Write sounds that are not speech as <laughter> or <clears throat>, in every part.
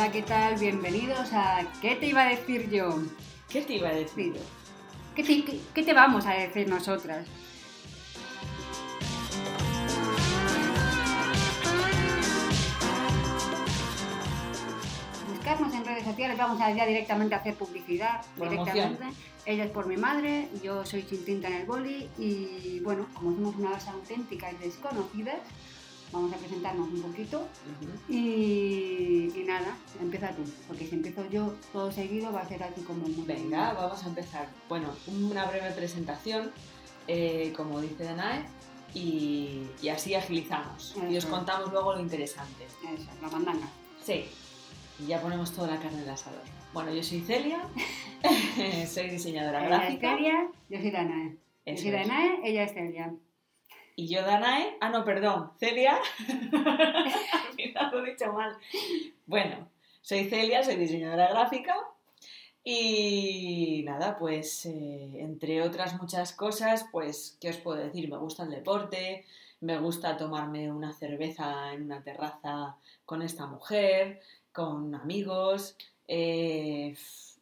Hola, ¿qué tal? Bienvenidos a ¿Qué te iba a decir yo? ¿Qué te iba a decir? ¿Qué te, qué- qué te vamos a decir nosotras? Buscarnos en redes sociales, vamos a ya directamente a hacer publicidad. Promoción. Directamente. Ella es por mi madre, yo soy sin tinta en el boli y bueno, como somos una base auténtica y desconocidas, vamos a presentarnos un poquito y, y nada, empieza tú, porque si empiezo yo todo seguido va a ser así como muy... Venga, vamos a empezar. Bueno, una breve presentación, eh, como dice Danae, y, y así agilizamos. Y os contamos luego lo interesante. Eso, la mandanga. Sí, y ya ponemos toda la carne del asador. Bueno, yo soy Celia, <laughs> soy diseñadora Ella es gráfica. Celia, yo soy Danae. Yo soy es. Danae, ella es Celia. Y yo Danae, ah no, perdón, Celia. <laughs> Al final lo he dicho mal. Bueno, soy Celia, soy diseñadora gráfica y nada, pues eh, entre otras muchas cosas, pues, ¿qué os puedo decir? Me gusta el deporte, me gusta tomarme una cerveza en una terraza con esta mujer, con amigos, eh,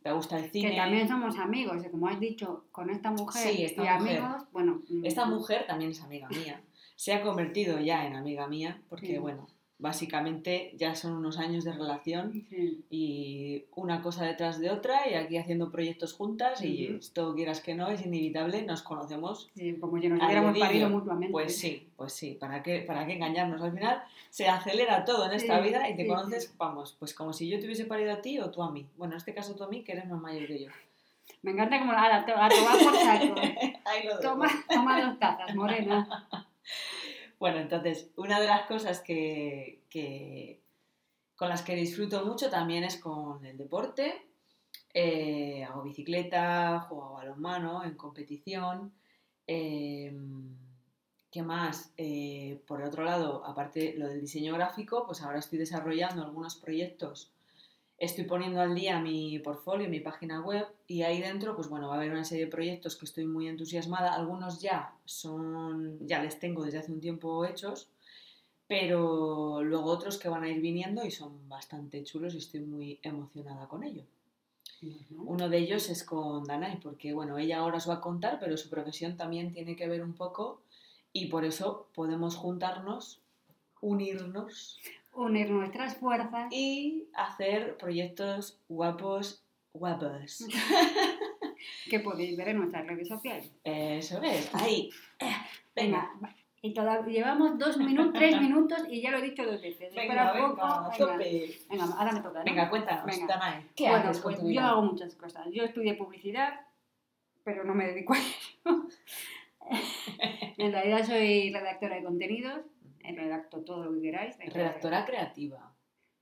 me gusta el cine. Que también somos amigos, y como has dicho, con esta mujer Sí, esta y mujer. amigos, bueno... mm, Esta mujer también es amiga mía. Se ha convertido ya en amiga mía porque, Sí. bueno, básicamente ya son unos años de relación sí. y una cosa detrás de otra y aquí haciendo proyectos juntas y esto quieras que no, es inevitable, nos conocemos. Sí, como si nos hubiéramos parido mutuamente. Pues sí, pues sí, ¿para qué, ¿para qué engañarnos? Al final se acelera todo en esta vida y te conoces, vamos, pues como si yo te hubiese parido a ti o tú a mí. Bueno, en este caso tú a mí, que eres más mayor que yo. Me encanta como a, to- a tomar por saco. <laughs> Toma, toma dos tazas, morena. <laughs> Bueno, entonces, una de las cosas que, que- con las que disfruto mucho también es con el deporte. Eh, hago bicicleta, juego a balonmano en competición. Eh, ¿Qué más? Eh, por otro lado, aparte lo del diseño gráfico, pues ahora estoy desarrollando algunos proyectos. Estoy poniendo al día mi portfolio, mi página web y ahí dentro, pues bueno, va a haber una serie de proyectos que estoy muy entusiasmada. Algunos ya son, ya les tengo desde hace un tiempo hechos, pero luego otros que van a ir viniendo y son bastante chulos y estoy muy emocionada con ello. Uno de ellos es con Danai, porque bueno, ella ahora os va a contar, pero su profesión también tiene que ver un poco y por eso podemos juntarnos, unirnos Unir nuestras fuerzas. y hacer proyectos guapos, guapos. <laughs> que podéis ver en nuestras redes sociales. Eso es, ahí. Venga, Venga, y todavía llevamos dos minutos, tres <laughs> minutos y ya lo he dicho dos veces. venga, Espera venga, poco. Venga, venga, ahora me toca. ¿no? Venga, cuéntanos, Venga. Danae, ¿qué bueno, haces con pues yo hago muchas cosas. Yo estudié publicidad, pero no me dedico a eso. <laughs> en realidad soy redactora de contenidos, redacto todo lo que queráis. Redactora creativa.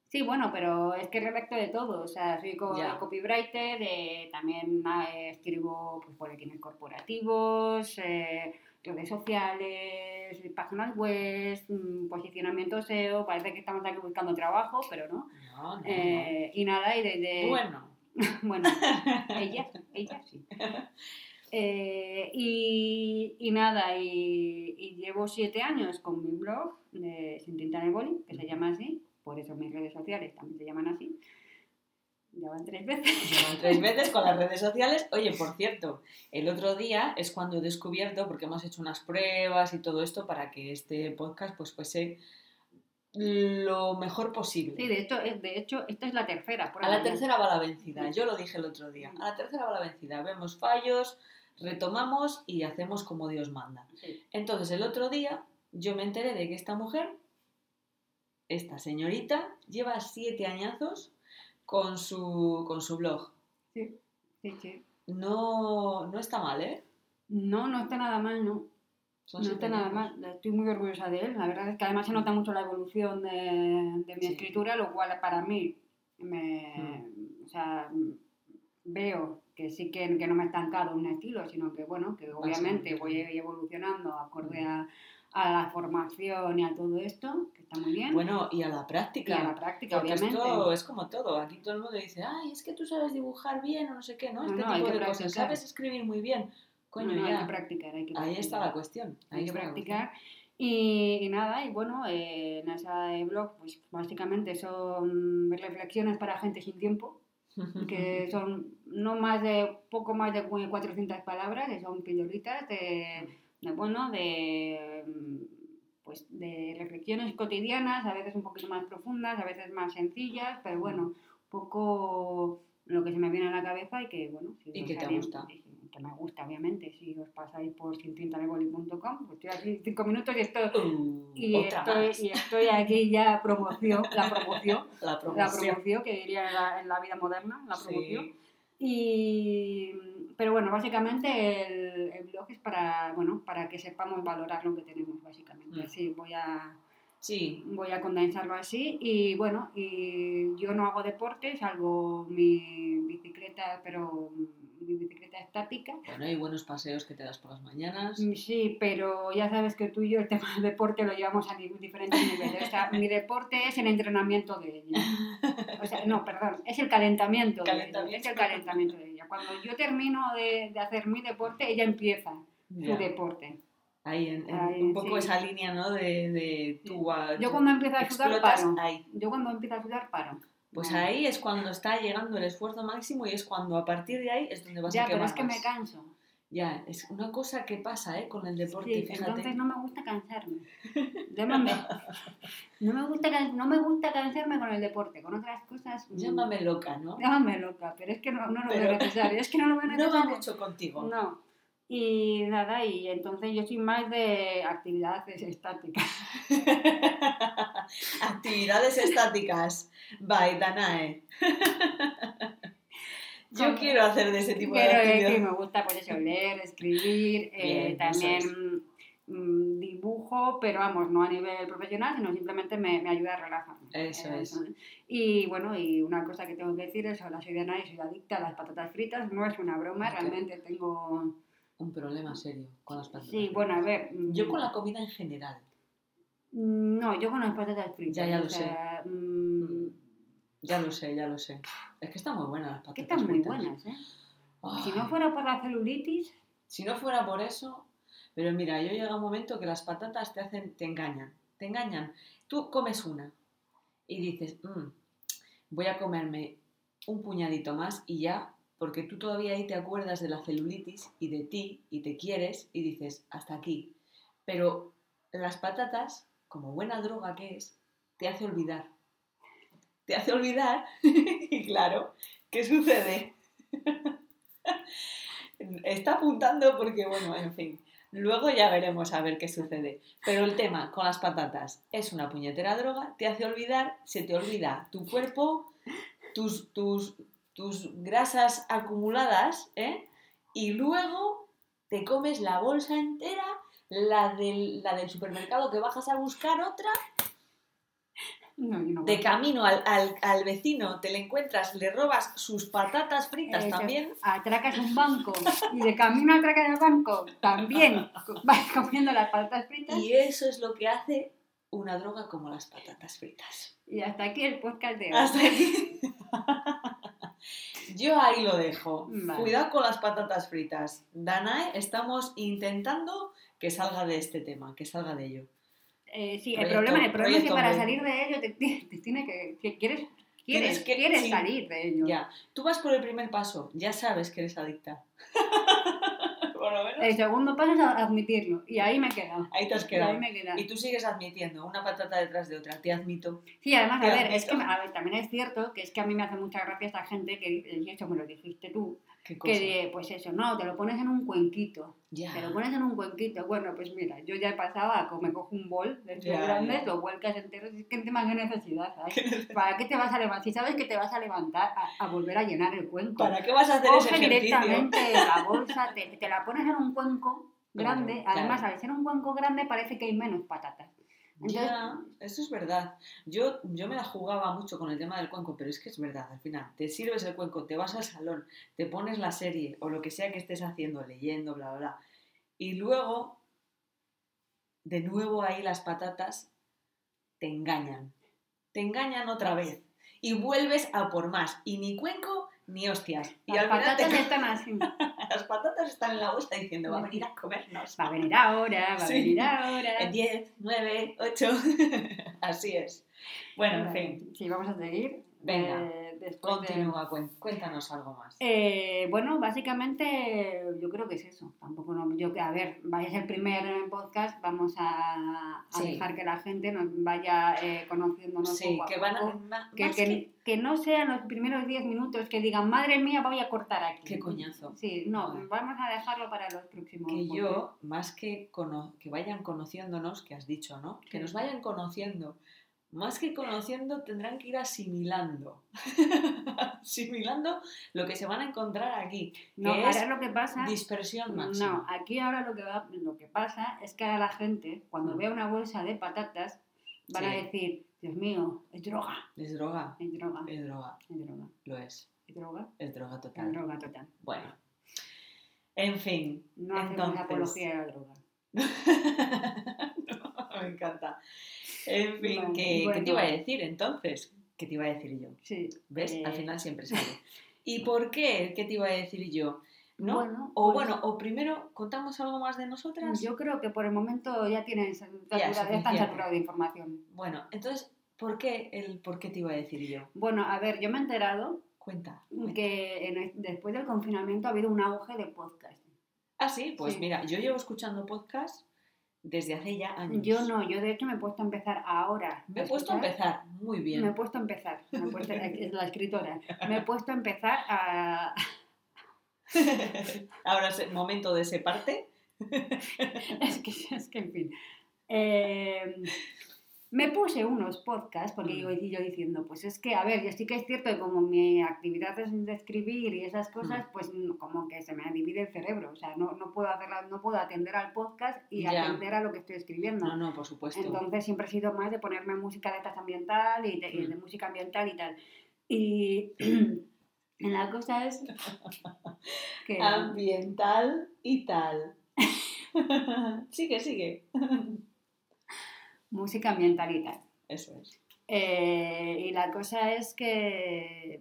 Sí, bueno, pero es que redacto de todo. O sea, soy co- Ya. copywriter, eh, también eh, escribo pues, boletines corporativos, eh, redes sociales, páginas web, mm, posicionamiento SEO. Parece que estamos aquí buscando trabajo, pero no. No, no, Eh, y nada, y desde... no. Bueno, <laughs> Bueno, ella, ella sí. <laughs> Eh, y, y nada, y, y llevo siete años con mi blog de Sin Tinta en el Boli, que se llama así, por eso mis redes sociales también se llaman así. Ya van tres veces. llevan tres veces con las redes sociales. Oye, por cierto, el otro día es cuando he descubierto, porque hemos hecho unas pruebas y todo esto para que este podcast pues fuese lo mejor posible. Sí, de hecho, de hecho esta es la tercera. A la ya. tercera va la vencida, yo lo dije el otro día. A la tercera va la vencida, vemos fallos, retomamos y hacemos como Dios manda. Sí. Entonces el otro día yo me enteré de que esta mujer, esta señorita, lleva siete añazos con su, con su blog. Sí, sí, sí. No, no está mal, ¿eh? No, no está nada mal, no. Son No está nada mal, estoy muy orgullosa de él. La verdad es que además se nota mucho la evolución de, de mi Sí. escritura, lo cual para mí me, o sea, veo que sí que, que no me he estancado un estilo, sino que bueno, que obviamente evolucionando. voy evolucionando acorde a, a la formación y a todo esto, que está muy bien. Bueno, y a la y práctica. a la práctica, Porque obviamente. esto es como todo. Aquí todo el mundo dice, ay, es que tú sabes dibujar bien o no sé qué, ¿no? No, Este no, hay tipo que de cosas. Sabes escribir muy bien. Coño, No, no, ya. hay que practicar, hay que Ahí está la cuestión. Ahí hay que practicar. Y, y nada, y bueno, eh, en ese blog, pues básicamente son reflexiones para gente sin tiempo, <laughs> que son no más de, poco más de 400 palabras, que son pildoritas de, de, bueno, de, pues, de reflexiones cotidianas, a veces un poquito más profundas, a veces más sencillas, pero bueno, un poco lo que se me viene a la cabeza y que, bueno, si y que te gusta. Que me gusta, obviamente. Si os pasáis por sintintaneboli.com, pues estoy aquí cinco minutos y estoy, uh, y, estoy y estoy aquí ya promoción, la promoción, <laughs> la promoción, la promoción que diría en la, en la, vida moderna, la promoción. Y, pero bueno, básicamente el, el, blog es para, bueno, para que sepamos valorar lo que tenemos, básicamente. Mm. Sí, voy a Sí. Voy a condensarlo así y bueno, y yo no hago deporte, salvo mi bicicleta, pero mi bicicleta estática. Bueno, hay buenos paseos que te das por las mañanas. Mm, sí, pero ya sabes que tú y yo el <laughs> tema del deporte lo llevamos a diferentes niveles. O sea, mi deporte es el entrenamiento de ella. O sea, no, perdón, es el calentamiento, calentamiento. De ella. Es el calentamiento de ella. Cuando yo termino de, de hacer mi deporte, ella empieza Ya. su deporte. Ahí, en, en Ahí, un poco sí. esa línea, ¿no? De, de tú, a- Yo cuando empiezo a sudar, paro. ahí. Yo cuando empiezo a sudar, paro. Pues No. ahí es cuando está llegando el esfuerzo máximo y es cuando a partir de ahí es donde vas Ya, a pero quemar es que me canso. Ya, es una cosa que pasa, ¿eh? Con el deporte, Sí, fíjate. entonces no me gusta cansarme. <laughs> Llámame. No me gusta, no me gusta cansarme con el deporte, con otras cosas. mm, Llámame loca, ¿no? Llámame loca, pero es que no, no lo Pero- veo necesario. Es que no lo veo <laughs> No necesario. va mucho contigo. No. Y nada, y entonces yo soy más de actividades estáticas. <laughs> Actividades estáticas. By Danae. <laughs> Yo Como- quiero hacer de ese tipo de Pero es que actividades. me gusta pues eso, leer, escribir, eh, Bien, también mm, dibujo, pero vamos, no a nivel profesional, sino simplemente me, me ayuda a relajarme. Eso Eh, es. Y bueno, y una cosa que tengo que decir es, hola, soy Diana y soy adicta a las patatas fritas, no es una broma, realmente tengo... Un problema serio con las patatas. Sí, bueno, a ver... mm, Yo con la comida en general. No, yo con las patatas fritas. Ya, ya o lo sé. mm, Ya lo sé, ya lo sé. Es que están muy buenas las patatas que están muy fritas. buenas, ¿eh? Ay, Si no fuera por la celulitis, si no fuera por eso... Pero mira, yo llega un momento que las patatas te hacen, te engañan. Te engañan. Tú comes una y dices, "Mm, voy a comerme un puñadito más y ya, porque tú todavía ahí te acuerdas de la celulitis y de ti y te quieres y dices, hasta aquí. Pero las patatas, como buena droga que es, te hace olvidar. Te hace olvidar <laughs> y claro, ¿qué sucede? <laughs> Está apuntando porque, bueno, en fin. Luego ya veremos a ver qué sucede. Pero el tema con las patatas es una puñetera droga, te hace olvidar, se te olvida tu cuerpo, tus, tus, tus grasas acumuladas, ¿eh? Y luego te comes la bolsa entera, la del, la del supermercado que bajas a buscar otra, no, no de camino al, al, al vecino, te le encuentras, le robas sus patatas fritas también. Atracas un banco y de camino a atracar el banco también vas comiendo las patatas fritas. Y eso es lo que hace una droga como las patatas fritas. Y hasta aquí el podcast de hoy. Hasta aquí. Yo ahí lo dejo. Vale. Cuidado con las patatas fritas. Danae, estamos intentando que salga de este tema, que salga de ello. Eh, sí, el problema, el problema es que para salir de ello te, <laughs> te tiene que, que quieres quieres, que- quieres sí. salir de ello. Ya, tú vas por el primer paso, ya sabes que eres adicta. <laughs> por lo menos. El segundo paso es admitirlo y ahí me he quedado. Ahí te has Y ahí quedado. me he quedado. Y tú sigues admitiendo una patata detrás de otra, te admito. Sí, además, a ver, es que admito. a ver, también es cierto que es que a mí me hace mucha gracia esta gente que dice, y eso me lo dijiste tú. Que pues eso, no, te lo pones en un cuenquito, te lo pones en un cuenquito. Bueno, pues mira, yo ya he pasado a que me cojo un bol de estos grandes, lo vuelcas entero, es que encima qué necesidad hay. <laughs> ¿Para qué te vas a levantar? Si sabes que te vas a levantar a, a volver a llenar el cuenco. ¿Para qué vas a hacer ese Coge ejercicio? directamente la bolsa, te, te la pones en un cuenco Claro, grande, claro. además al ser un cuenco grande parece que hay menos patatas. Ya, eso es verdad. Yo, yo me la jugaba mucho con el tema del cuenco, pero es que es verdad, al final, te sirves el cuenco, te vas al salón, te pones la serie o lo que sea que estés haciendo, leyendo, bla, bla, bla, y luego, de nuevo ahí las patatas te engañan, te engañan otra vez, y vuelves a por más, y ni cuenco ni hostias. Y las al final te patatas están así. <laughs> <laughs> Las patatas están en la bolsa diciendo, va a venir a comernos. Va a venir ahora, va a Sí. venir ahora. En 10, 9, 8. Así es. Bueno, en fin. Sí, vamos a seguir. Venga, Eh, después de- Continúa, cuen- cuéntanos algo más. Eh, bueno, básicamente yo creo que es eso. Tampoco no, yo que a ver, vaya a ser el primer podcast, vamos a, a Sí. dejar que la gente nos vaya eh, conociéndonos Sí, poco a que van a... Que, más que- que- que no sean los primeros 10 minutos que digan, madre mía, voy a cortar aquí. Qué coñazo. Sí, no, Vale. vamos a dejarlo para los próximos. que podcasts. yo, más que, vayan conociéndonos, que has dicho, ¿no? Que nos vayan conociendo. Más que conociendo, tendrán que ir asimilando. <laughs> asimilando lo que se van a encontrar aquí. No, que ahora es lo que pasa. dispersión No, máxima. aquí ahora lo que, va, lo que pasa es que ahora la gente, cuando Mm. vea una bolsa de patatas, van a decir, Dios mío, es droga, Es droga. es droga, Es droga. es droga, Lo es. es droga, Es droga es total. droga total. Bueno. En fin. No hacemos Entonces- apología de la droga. <laughs> Me encanta. En fin, Vale, ¿qué, qué bueno. te iba a decir entonces? ¿Qué te iba a decir yo? Sí. ¿Ves? eh, Al final siempre <laughs> sale. ¿Y por qué? ¿Qué te iba a decir yo? ¿No? Bueno, o pues, bueno, o primero contamos algo más de nosotras. Yo creo que por el momento ya tienen ya están saturados de información. Bueno, entonces, ¿por qué el por qué te iba a decir yo? Bueno, a ver, yo me he enterado Cuenta. cuenta. que en el- después del confinamiento ha habido un auge de podcast. Ah, sí, pues Sí. mira, yo llevo escuchando podcast desde hace ya años. Yo no, yo de hecho me he puesto a empezar ahora. Me he puesto a empezar. Muy bien. Me he puesto a empezar, me he puesto- es la escritora, me he puesto a empezar a... <laughs> Ahora es el momento de ese parte. <laughs> Es que, es que en fin. Eh, me puse unos podcasts, porque Mm. yo, yo diciendo, pues es que, a ver, yo sí que es cierto que como mi actividad es de escribir y esas cosas, Mm. pues como que se me divide el cerebro, o sea, no, no, puedo, hacerla, no puedo atender al podcast y Ya. atender a lo que estoy escribiendo. No, no, por supuesto. Entonces siempre he sido más de ponerme música de ambiental y de, y de Mm. música ambiental y tal. Y <clears throat> la cosa es que... <laughs> Ambiental y tal. <laughs> sigue, sigue. <laughs> Música ambiental y tal. Eso es. Eh, y la cosa es que...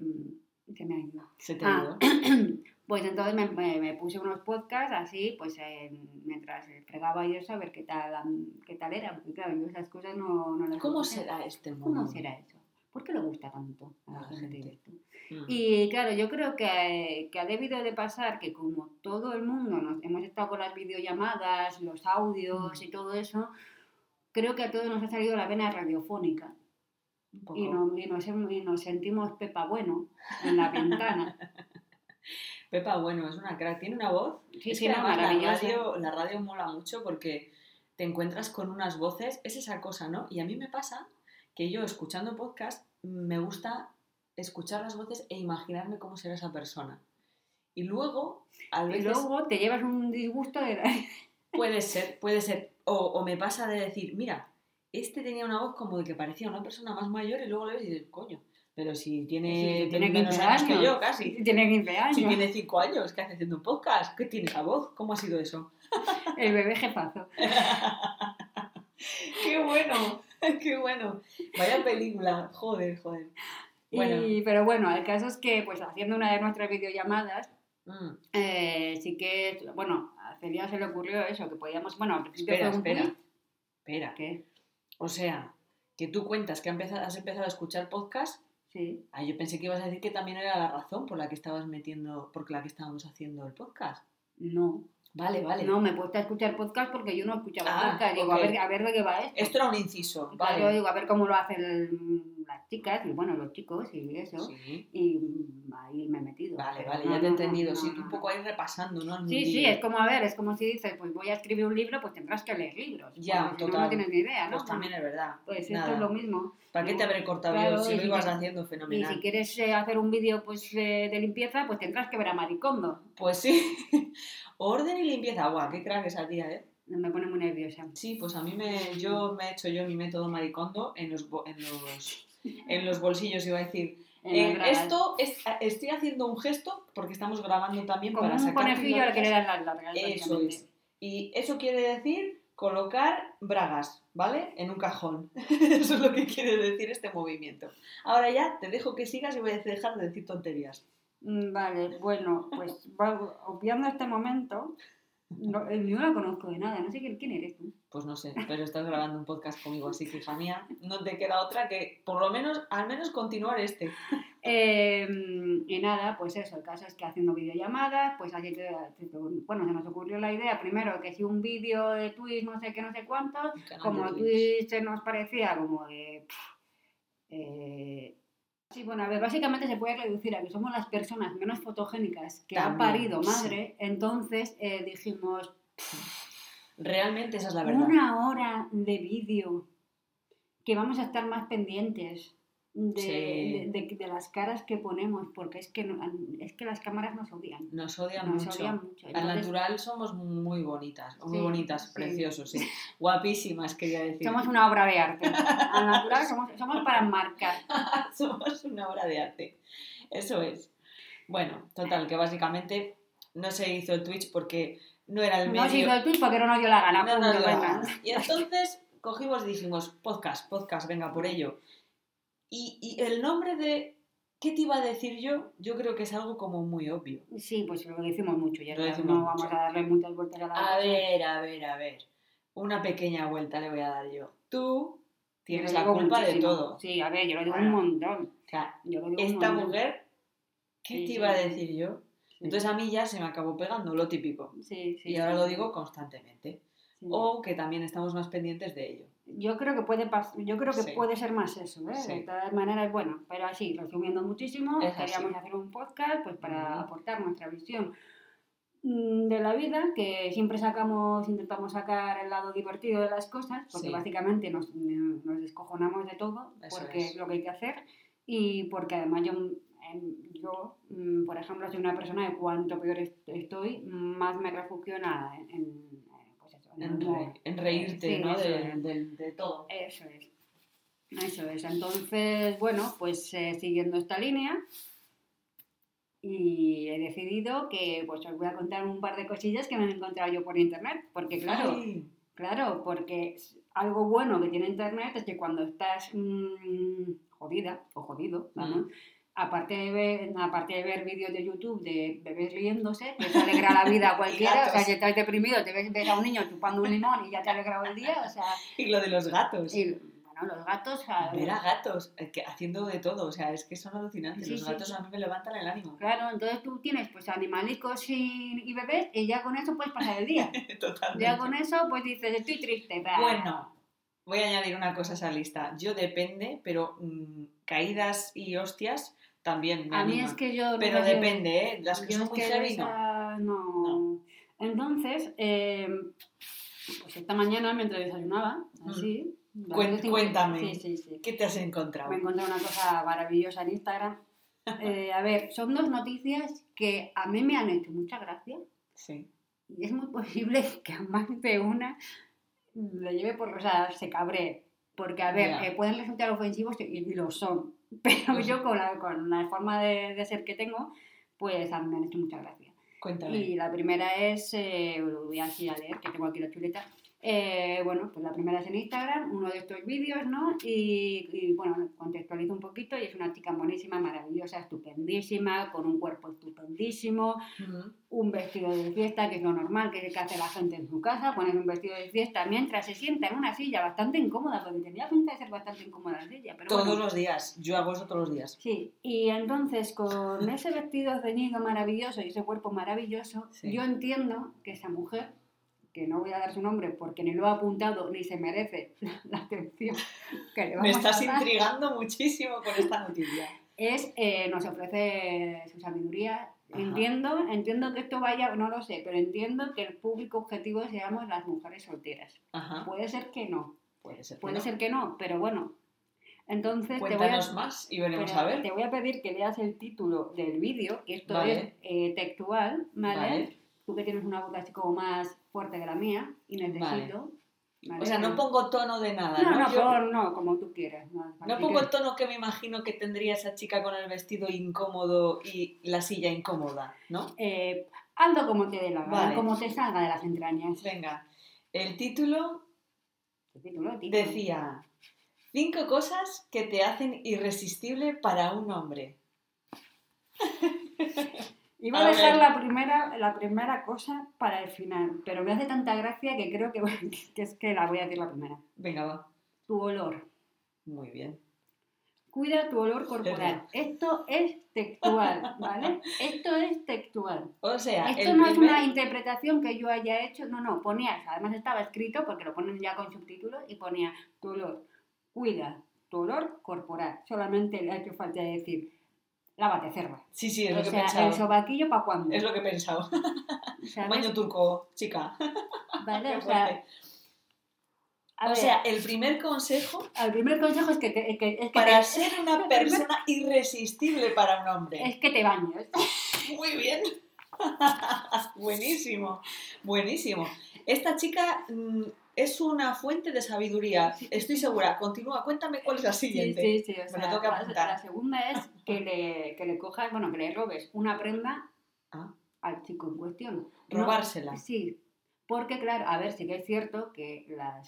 que me ha ido. Se te Ah. ha <clears throat> Pues entonces me, me- me puse unos podcasts así, pues en- mientras fregaba y eso, a ver qué tal, qué tal era. Porque claro, yo esas cosas no, no las ¿Cómo sé. será este mundo? ¿Cómo será eso? ¿Por qué le gusta tanto a la, la gente, gente. Mm. Y claro, yo creo que, que ha debido de pasar que como todo el mundo nos hemos estado con las videollamadas, los audios Mm. y todo eso, creo que a todos nos ha salido la vena radiofónica y, no- y nos, y nos sentimos Pepa Bueno en la ventana. <laughs> Pepa, bueno, es una crack. Tiene una voz. Sí, es que la radio, la radio mola mucho porque te encuentras con unas voces. Es esa cosa, ¿no? Y a mí me pasa que yo escuchando podcast me gusta escuchar las voces e imaginarme cómo será esa persona. Y luego, a Y veces, luego te llevas un disgusto de... puede ser, puede ser. O, o me pasa de decir, mira, este tenía una voz como de que parecía una persona más mayor y luego le ves y dices, coño, pero si tiene, Sí, tiene menos 15 años que años. yo casi. Tiene 15 años. Si tiene 5 años, ¿qué hace haciendo un podcast? ¿Qué tiene esa voz? ¿Cómo ha sido eso? <laughs> El bebé jefazo. <laughs> ¡Qué bueno! <laughs> ¡Qué bueno! Vaya película, joder, joder. Bueno. Y- pero bueno, el caso es que pues haciendo una de nuestras videollamadas, Mm, eh, sí que, bueno, Celia se le ocurrió eso, que podíamos, bueno, al principio Espera, fue un espera. tweet, Espera. ¿Qué? O sea, que tú cuentas que has empezado a escuchar podcast. Sí. Ah, yo pensé que ibas a decir que también era la razón por la que estabas metiendo, por la que estábamos haciendo el podcast. No. Vale, vale. No, me he puesto a escuchar podcast porque yo no escuchaba Ah, podcast. Digo, a, ver, a ver de qué va esto. Esto era un inciso. Claro, yo Vale. digo, a ver cómo lo hacen las chicas y bueno, los chicos y eso. Sí. Y ahí me he metido. Vale, vale, no, ya te he entendido. no, sí, no, un poco ahí repasando, ¿no? Sí, sí, es como, a ver, es como si dices, pues voy a escribir un libro, pues tendrás que leer libros. Ya, porque si no, total. no tienes ni idea, ¿no? Pues también es verdad. Pues esto es lo mismo. ¿Para qué te habré cortado Claro, yo si y lo si ibas haciendo Y fenomenal? si quieres eh, hacer un vídeo pues, eh, de limpieza, pues tendrás que ver a Maricondo. Pues sí. <laughs> Orden y limpieza. Guau, qué crack esa tía, ¿eh? Me pone muy nerviosa. Sí, pues a mí me, yo me he hecho yo mi método maricondo en los, en los, en los bolsillos, iba a decir. Eh, esto, es, estoy haciendo un gesto porque estamos grabando también Como para un sacar conejillo al que le las largas. Eso es. Y eso quiere decir colocar bragas, ¿vale? En un cajón. <laughs> eso es lo que quiere decir este movimiento. Ahora ya te dejo que sigas y voy a dejar de decir tonterías. Mm, Vale, bueno, pues obviando este momento, no, eh, yo no la conozco de nada, no sé quién, eres tú. Pues no sé, pero estás grabando un podcast conmigo, así que hija mía, no te queda otra que por lo menos, al menos continuar este. Eh, y nada, pues eso, el caso es que haciendo videollamadas, pues así te- bueno, se nos ocurrió la idea primero que si un vídeo de Twitch no sé qué, no sé cuánto, Un canal como Twitch. Se nos parecía como de... eh, sí, bueno, a ver, básicamente se puede reducir a que somos las personas menos fotogénicas que han También, parido sí. madre, entonces eh, dijimos, Realmente esa es la verdad. una hora de vídeo que vamos a estar más pendientes de, Sí. de- de- de las caras que ponemos, porque es que, no- es que las cámaras nos odian. Nos odian Nos mucho. odian mucho. Al natural somos muy bonitas, muy Sí, bonitas, sí. preciosos, sí. Guapísimas, quería decir. somos una obra de arte. Al natural somos, somos para marcar. <laughs> Somos una obra de arte. Eso es. Bueno, total, que básicamente no se hizo el Twitch porque no era el No se medio. hizo el tweet porque no nos dio la. No gana. Y entonces cogimos y dijimos, podcast, podcast, venga por ello. Y, y el nombre de ¿qué te iba a decir yo? Yo creo que es algo como muy obvio. Sí, pues lo decimos mucho, ya Lo está, decimos no vamos a darle muchas vueltas a la A ver, a ver, a ver. Una pequeña vuelta le voy a dar yo. Tú tienes la culpa de todo. Sí, a ver, yo lo digo Bueno. un montón. O sea, Yo lo digo un esta montón. mujer, ¿qué Sí, te sí. iba a decir yo? Entonces a mí ya se me acabó pegando lo típico. Sí, sí, y ahora sí, lo digo constantemente. O que también estamos más pendientes de ello. Yo creo que puede pas- yo creo que Sí. puede ser más eso, ¿eh? Sí. De todas maneras, bueno, pero así, resumiendo muchísimo, Es así. queríamos hacer un podcast pues para aportar nuestra visión mm, de la vida, que siempre sacamos, intentamos sacar el lado divertido de las cosas, porque Sí. básicamente nos, nos descojonamos de todo, Eso porque es. es lo que hay que hacer, y porque además yo, em, yo mm, por ejemplo, soy una persona de cuanto peor est- estoy, más me refugio en, en- en, re- reírte, Sí, ¿no? De, de- de todo. Eso es. Eso es. Entonces, bueno, pues eh, siguiendo esta línea, y he decidido que pues os voy a contar un par de cosillas que me he encontrado yo por internet. Porque claro, Ay, claro, porque algo bueno que tiene internet es que cuando estás mm, jodida o jodido, aparte de ver, aparte de ver vídeos de YouTube de bebés riéndose, que te alegra la vida <laughs> a cualquiera, o sea, si estás deprimido, te ves, ves a un niño chupando un limón y ya te ha alegrado el día, o sea, <laughs> y lo de los gatos. y, bueno, los gatos, o sea, Ver a gatos eh, que haciendo de todo, o sea, es que son alucinantes. Sí, los sí, gatos sí. a mí me levantan el ánimo. Claro, entonces tú tienes pues animalicos y, y bebés y ya con eso puedes pasar el día. <laughs> Totalmente. Ya con eso pues dices, estoy triste. bah. Bueno, voy a añadir una cosa a esa lista. Yo depende, pero mm, caídas y hostias también me a mí animan. es que yo... no Pero si- depende, ¿eh? Las que son muy heavy, no. no. Entonces, eh, pues esta mañana mientras desayunaba, así... Mm. Cinco- cuéntame. Sí, sí, sí. ¿Qué te has encontrado? Me encontré una cosa maravillosa en Instagram. <laughs> Eh, a ver, son dos noticias que a mí me han hecho mucha gracia. Sí. Y es muy posible <laughs> que a más de una le lleve por, o sea, se cabree. Porque, a ver, Ya. eh, pueden resultar ofensivos y, y lo son. <laughs> Pero yo con la, con la forma de, de ser que tengo, pues a mí me han hecho mucha gracia. Cuéntame. Y la primera es, eh, voy así a leer, que tengo aquí la chuleta. Eh, bueno, pues la primera es en Instagram, uno de estos vídeos, ¿no? Y, y, bueno, contextualizo un poquito y es una chica buenísima, maravillosa, estupendísima, con un cuerpo estupendísimo, un vestido de fiesta, que es lo normal que, que hace la gente en su casa, poner un vestido de fiesta mientras se sienta en una silla bastante incómoda, porque tenía pinta de ser bastante incómoda la silla. Pero Todos bueno. los días. Yo hago eso todos los días. Sí, y entonces con ese vestido ceñido maravilloso y ese cuerpo maravilloso, Sí. yo entiendo que esa mujer, que no voy a dar su nombre porque ni lo ha apuntado ni se merece la atención que le Me vamos estás a dar, intrigando muchísimo con esta noticia. es, eh, nos ofrece su sabiduría. Ajá. Entiendo, entiendo que esto vaya, no lo sé, pero entiendo que el público objetivo seamos las mujeres solteras. Ajá. Puede ser que no, Puede ser. que puede no. ser que no, pero bueno. Entonces te voy a, Cuéntanos más y veremos pero a ver. Te voy a pedir que leas el título del vídeo, y esto Vale. es eh, textual, ¿vale? Vale. Tú que tienes una boca así como más fuerte que la mía, y necesito. ¿vale? O sea, no pongo tono de nada, No, ¿no? no, Yo- por- no, como tú quieras. No, No pongo el tono que me imagino que tendría esa chica con el vestido incómodo y la silla incómoda, ¿no? eh, hazlo como te dé la gana, Vale. como te salga de las entrañas. Venga, el título El título, el título. decía cinco cosas que te hacen irresistible para un hombre. <laughs> Iba a, A dejar la primera, la primera cosa para el final, pero me hace tanta gracia que creo que, que es que la voy a decir la primera. Venga, va. Tu olor. Muy bien. Cuida tu olor corporal. <laughs> Esto es textual, ¿vale? Esto es textual. O sea, Esto no es una interpretación que yo haya hecho, no, no, ponía, además estaba escrito porque lo ponen ya con subtítulos y ponía tu olor, cuida tu olor corporal. Solamente le ha hecho falta decir, lávate cerda. Sí, sí, es lo que he sea, el pensado. sobaquillo para cuándo. Es lo que he pensado. <laughs> ¿sabes? Baño turco, chica. ¿Vale? <laughs> O sea, a o ver, sea, el primer consejo el primer consejo es que te, que- es que para te- ser una <laughs> persona irresistible para un hombre. es que te bañes. Muy bien. buenísimo, buenísimo. Esta chica mm, es una fuente de sabiduría, estoy segura. Continúa, cuéntame cuál es la Sí, siguiente. sí, sí. O Me sea, que la- apuntar. La segunda es que le, que le cojas, bueno, que le robes una prenda Ah. al chico en cuestión. No, Robársela. sí. Porque, claro, a ver, sí que es cierto que la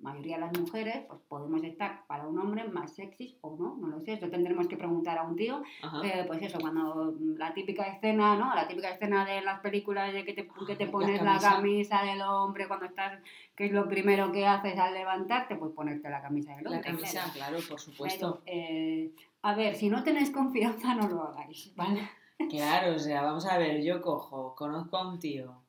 mayoría de las mujeres pues podemos estar para un hombre más sexys o no, no lo sé, eso tendremos que preguntar a un tío. Eh, pues eso, cuando mm, la típica escena, ¿no? La típica escena de las películas de que te, que te pones la camisa. camisa. del hombre cuando estás, que es lo primero que haces al levantarte, pues ponerte la camisa del hombre. La camisa, claro, por supuesto. Pero, eh, a ver, si no tenéis confianza, <laughs> no lo hagáis, ¿vale? Claro, o sea, vamos a ver, yo cojo, conozco a un tío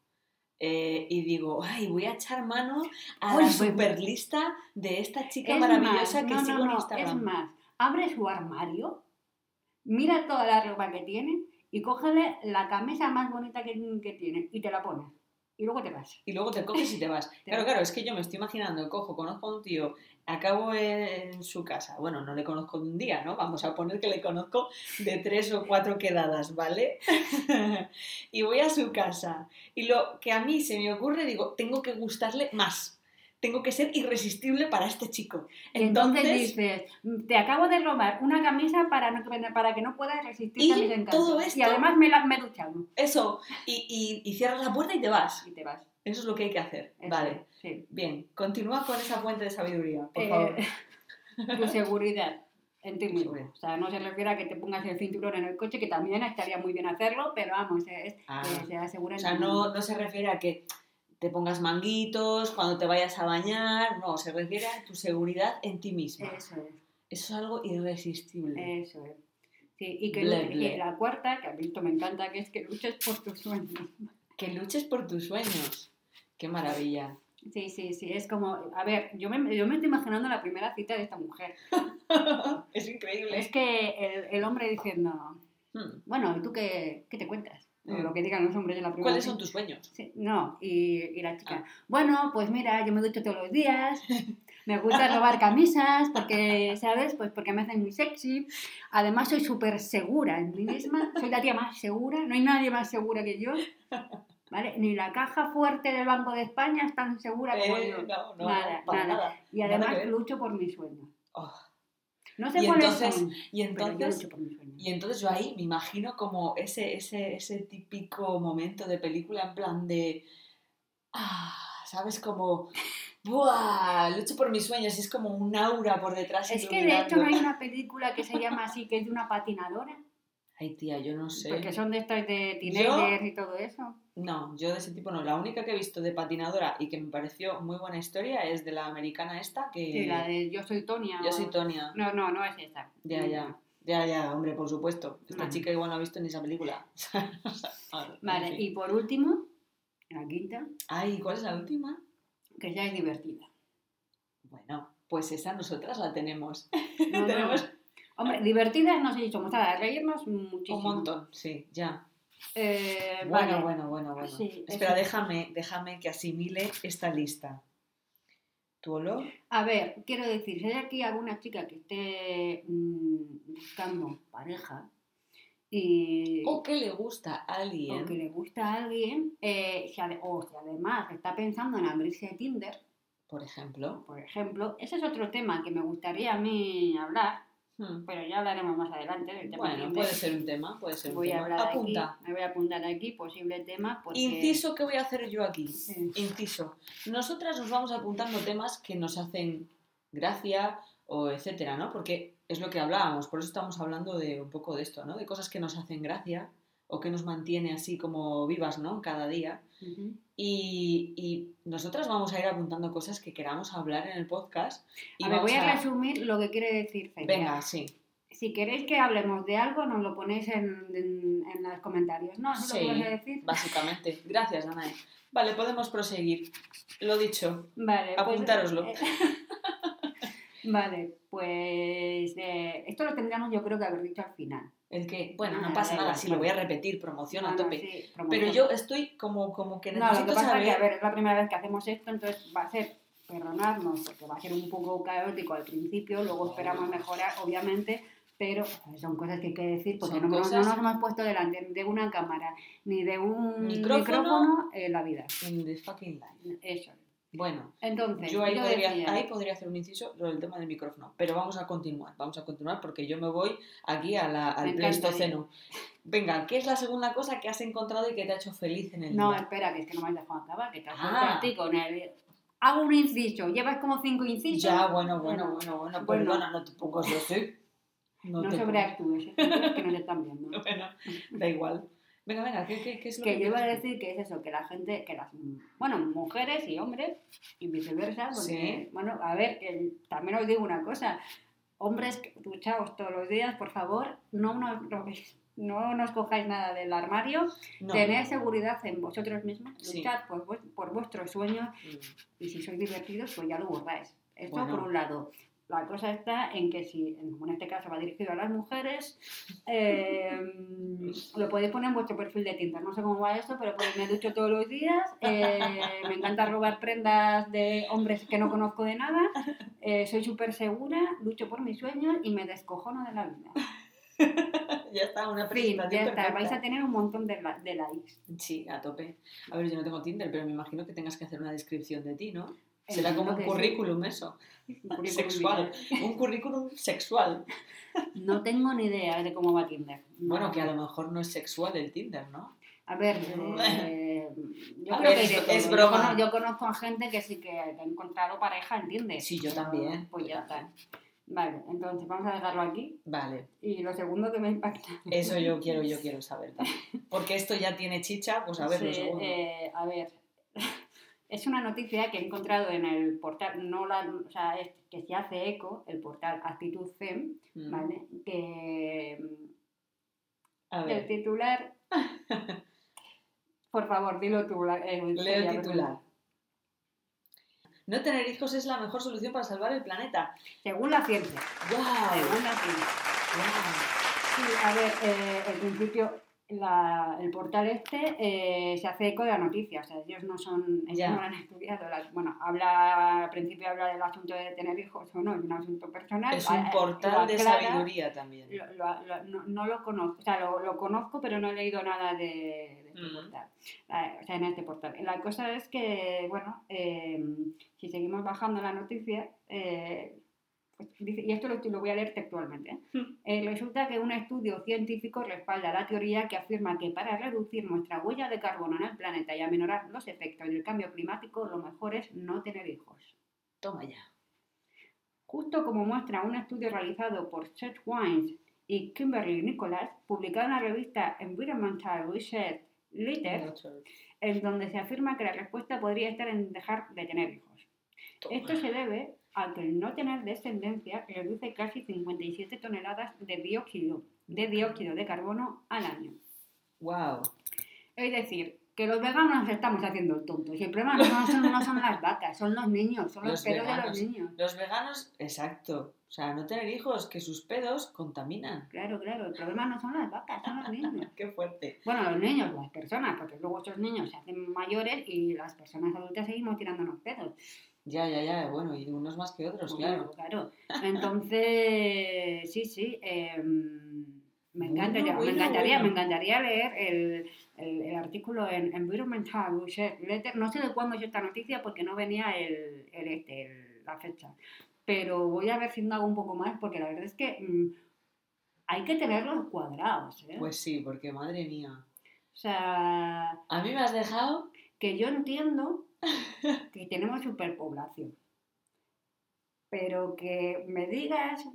eh, y digo, ay, voy a echar mano a la voy- superlista de esta chica Es maravillosa más, que no, sigo no, en Instagram. Es más, abre su armario, mira toda la ropa que tiene y cógele la camisa más bonita que, que tiene y te la pones. Y luego te vas. Y luego te coges y te vas. <laughs> Claro, claro, es que yo me estoy imaginando, cojo, conozco a un tío, acabo en, su casa. Bueno, no le conozco de un día, ¿no? Vamos a poner que le conozco de tres o cuatro quedadas, ¿vale? <laughs> y voy a su casa. Y lo que a mí se me ocurre, digo, tengo que gustarle más. Tengo que ser irresistible para este chico. Y entonces, Entonces, dices, te acabo de robar una camisa para, no, para que no puedas resistir Y a mis encantos. todo Y esto- además me, la, me he duchado. eso, y, y- y cierras la puerta y te vas. Y te vas. Eso es lo que hay que hacer. Eso, Vale. Sí. Bien, continúa con esa fuente de sabiduría, por Eh, favor. <laughs> tu seguridad en ti mismo. O sea, no se refiere a que te pongas el cinturón en el coche, que también estaría muy bien hacerlo, pero vamos, es, Ah. eh, se asegura O sea, no, no se refiere a que te pongas manguitos cuando te vayas a bañar, no, se refiere a tu seguridad en ti misma. Eso es, Eso es algo irresistible. eso es. Sí, y que Ble, ble. la cuarta, que a mí esto me encanta, que es que luches por tus sueños. Que luches por tus sueños. Qué maravilla. Sí, sí, sí, es como, a ver, yo me, yo me estoy imaginando la primera cita de esta mujer. <laughs> es increíble. Es que el, el hombre diciendo, Hmm. bueno, ¿y tú qué, qué te cuentas? O Mm. lo que digan los hombres en la primera ¿Cuáles son tus sueños? Sí, no, y, y la chica, Ah. bueno, pues mira, yo me ducho todos los días, me gusta robar camisas porque, ¿sabes? Pues porque me hacen muy sexy. Además soy súper segura en mí misma, soy la tía más segura, no hay nadie más segura que yo, ¿vale? Ni la caja fuerte del Banco de España es tan segura como Eh, yo. no, no, Nada, nada. nada. Y nada además ver. lucho por mis sueños. Oh. No sé Y cuáles entonces- son, Y pero yo entonces, lucho por mis sueños. y entonces yo ahí me imagino como ese, ese, ese típico momento de película en plan de. Ah, ¿sabes? Como. ¡Buah! Lucho por mis sueños. y Es como un aura por detrás. Es que de hecho no hay una película que se llama así, que es de una patinadora. Ay, tía, yo no sé. Porque son de estas de teenagers y todo eso. No, yo de ese tipo no. La única que he visto de patinadora y que me pareció muy buena historia es de la americana esta que. Sí, la de Yo soy Tonia. Yo soy Tonia. No, no, no es esa. Ya, ya. Ya, ya, hombre, por supuesto. Esta Vale. chica igual no ha visto ni esa película. <laughs> Vale, En fin. y por último, la quinta, Ay, ¿cuál es la última? que ya es divertida. Bueno, pues esa nosotras la tenemos. No, <laughs> no. Tenemos Hombre, divertidas no sé si somos a reírnos muchísimo. un montón, sí, ya. Eh, Bueno, vale. bueno, bueno, bueno. Sí, Espera, eso. déjame, déjame que asimile esta lista. ¿Tu olor? A ver, quiero decir, si hay aquí alguna chica que esté mm, buscando pareja y ¿O que le gusta a alguien? o que le gusta a alguien, eh, si ade- o si además está pensando en abrirse Tinder, Por ejemplo. por ejemplo, ese es otro tema que me gustaría a mí hablar, Hmm. pero ya hablaremos más adelante del tema Bueno, puede ser un tema, puede ser un Voy a tema. hablar Apunta. aquí, me voy a apuntar aquí posible tema porque Inciso que voy a hacer yo aquí. Sí. Inciso. Nosotras nos vamos apuntando temas que nos hacen gracia o etcétera, ¿no? Porque es lo que hablábamos, por eso estamos hablando de un poco de esto, ¿no? De cosas que nos hacen gracia o qué nos mantiene así como vivas, ¿no? Cada día. Y, y, nosotras vamos a ir apuntando cosas que queramos hablar en el podcast. Y a ver, voy a, resumir lo que quiere decir Venga, sí. Si queréis que hablemos de algo, nos lo ponéis en, en, los comentarios, ¿no? sí, lo que decir? básicamente. Gracias, Danae. Vale, podemos proseguir. Lo dicho. Vale. Pues, Apuntároslo. Eh, <laughs> vale, pues eh, esto lo tendríamos yo creo que haber dicho al final. El que, bueno, no pasa nada, si lo voy a repetir, promoción a tope. Pero yo estoy como, como que necesito No, lo que pasa es que, a ver, es la primera vez que hacemos esto, entonces va a ser perdonarnos, porque va a ser un poco caótico al principio, luego esperamos mejorar, obviamente, pero son cosas que hay que decir, porque no, no, nos hemos puesto delante de una cámara ni de un micrófono, en la vida. In the fucking life. Eso. Bueno, Entonces, yo, ahí, podría, hacer un inciso sobre el tema del micrófono, pero vamos a continuar, vamos a continuar porque yo me voy aquí a la, al Pleistoceno. Venga, ¿qué es la segunda cosa que has encontrado y que te ha hecho feliz en el no, día? Espera, que es que no me has dejado acabar, que te has ah. con el... Hago un inciso, llevas como cinco incisos. Ya, bueno, bueno, bueno, bueno, perdona, no te pongas así. No, no sobreactúes, ¿eh? que no te están viendo. <laughs> bueno, da igual. Venga, venga, ¿qué, qué, es lo que, que yo iba a decir que es eso, que la gente, que las, bueno, mujeres y hombres y viceversa, porque, bueno, a ver, también os digo una cosa, hombres, duchaos todos los días, por favor, no nos, no nos cojáis nada del armario, tened seguridad en vosotros mismos, luchad por, por vuestros sueños mm. y si sois divertidos, pues ya lo borráis. Esto por un lado. La cosa está en que si, en este caso va dirigido a las mujeres, <laughs> eh, lo podéis poner en vuestro perfil de Tinder. No sé cómo va esto, pero pues me ducho todos los días. Eh, <laughs> me encanta robar prendas de hombres que no conozco de nada. Eh, soy súper segura, lucho por mis sueños y me descojono de la vida. <laughs> ya está, una presentación ya está. Vais a tener un montón de, de likes. Sí, a tope. A ver, yo no tengo Tinder, pero me imagino que tengas que hacer una descripción de ti, ¿no? <laughs> Será como un currículum eso. Un <laughs> sexual. Un currículum sexual. No tengo ni idea de cómo va Tinder. Bueno, que a lo mejor no es sexual el Tinder, ¿no? A ver, <laughs> eh, yo creo que es broma. Yo, conozco a gente que sí que ha encontrado pareja en Tinder. Sí, yo también. Pues ya está. Vale, entonces vamos a dejarlo aquí. Vale. Y lo segundo que me impacta. Eso yo quiero, yo quiero saber también. Porque esto ya tiene chicha, pues a ver, lo segundo. Eh, a ver, es una noticia que he encontrado en el portal, no la, o sea, es, que se hace eco, el portal Actitud Fem, mm. ¿vale? Que el titular. Por favor, dilo tú. El, Leo el titular. No tener hijos es la mejor solución para salvar el planeta. Según la ciencia. Wow. Según la ciencia. Sí, a ver, eh, el principio el portal este eh, se hace eco de la noticia, o sea, ellos no son, ellos no han estudiado, bueno, habla, al principio habla del asunto de tener hijos o no, es un asunto personal. Es un eh, portal de sabiduría también. no, lo conozco, o sea, lo, conozco, pero no he leído nada de, este mm. portal, o sea, en este portal. La cosa es que, bueno, eh, si seguimos bajando la noticia, y esto lo, voy a leer textualmente, ¿eh? Hmm. Eh, resulta que un estudio científico respalda la teoría que afirma que para reducir nuestra huella de carbono en el planeta y aminorar los efectos del cambio climático, lo mejor es no tener hijos. Toma ya. Justo como muestra un estudio realizado por Seth Wines y Kimberly Nicholas, publicado en la revista Environmental Research Letters, en donde se afirma que la respuesta podría estar en dejar de tener hijos. Esto se debe a que el no tener descendencia reduce casi 57 toneladas de dióxido de, dióxido de carbono al año. ¡Wow! Es decir, que los veganos estamos haciendo tontos. Y el problema no son, no son las vacas, son los niños, son los, pedos de los niños. Los veganos, exacto. O sea, no tener hijos, que sus pedos contaminan. Claro, claro. El problema no son las vacas, son los niños. <laughs> Qué fuerte. Bueno, los niños, las personas, porque luego esos niños se hacen mayores y las personas adultas seguimos tirándonos pedos. Ya, ya, ya, bueno, y unos más que otros, claro. Claro. Entonces, <laughs> sí, sí. Em, me, encantaría, me, encantaría, me encantaría leer el, el, artículo en Environmental Letter. No sé de cuándo es esta noticia porque no venía el, el este, la fecha. Pero voy a ver si hago un poco más porque la verdad es que mm, hay que tenerlos cuadrados. ¿eh? Pues sí, porque madre mía. O sea. A mí me has dejado. Que yo entiendo <laughs> que tenemos superpoblación. Pero que me digas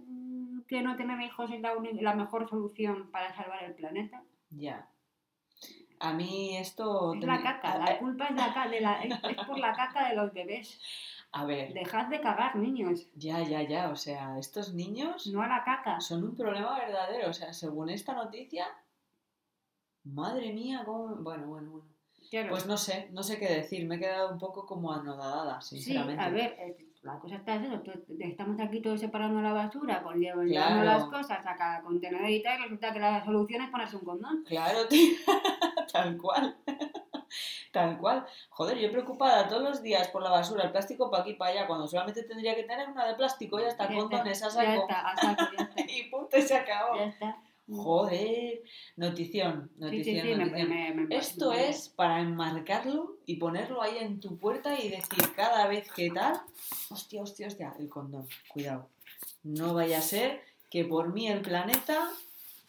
que no tener hijos es la, la mejor solución para salvar el planeta. Ya. A mí esto... Es la caca, la culpa es, la, de la, es, por la caca de los bebés. A ver. Dejad de cagar, niños. Ya, ya, ya. O sea, estos niños... No a la caca. Son un problema verdadero. O sea, según esta noticia... Madre mía, cómo... Bueno, bueno, bueno. Pues no sé, no sé qué decir. Me he quedado un poco como anodada, sinceramente. Sí, a ver, eh, la cosa está así, estamos aquí todos separando la basura, con llevando las cosas a cada contenedor y tal, y resulta que la solución es ponerse un condón. Claro, <laughs> tío. tal cual. Tal cual. Joder, yo preocupada todos los días por la basura, el plástico para aquí y para allá, cuando solamente tendría que tener una de plástico, ya está, condones a saco. Ya está, a saco, ya está. <laughs> y punto, se acabó. Ya está. Joder, notición, notición, Esto es para enmarcarlo y ponerlo ahí en tu puerta y decir cada vez que tal, hostia, hostia, hostia, el condón, cuidado. No vaya a ser que por mí el planeta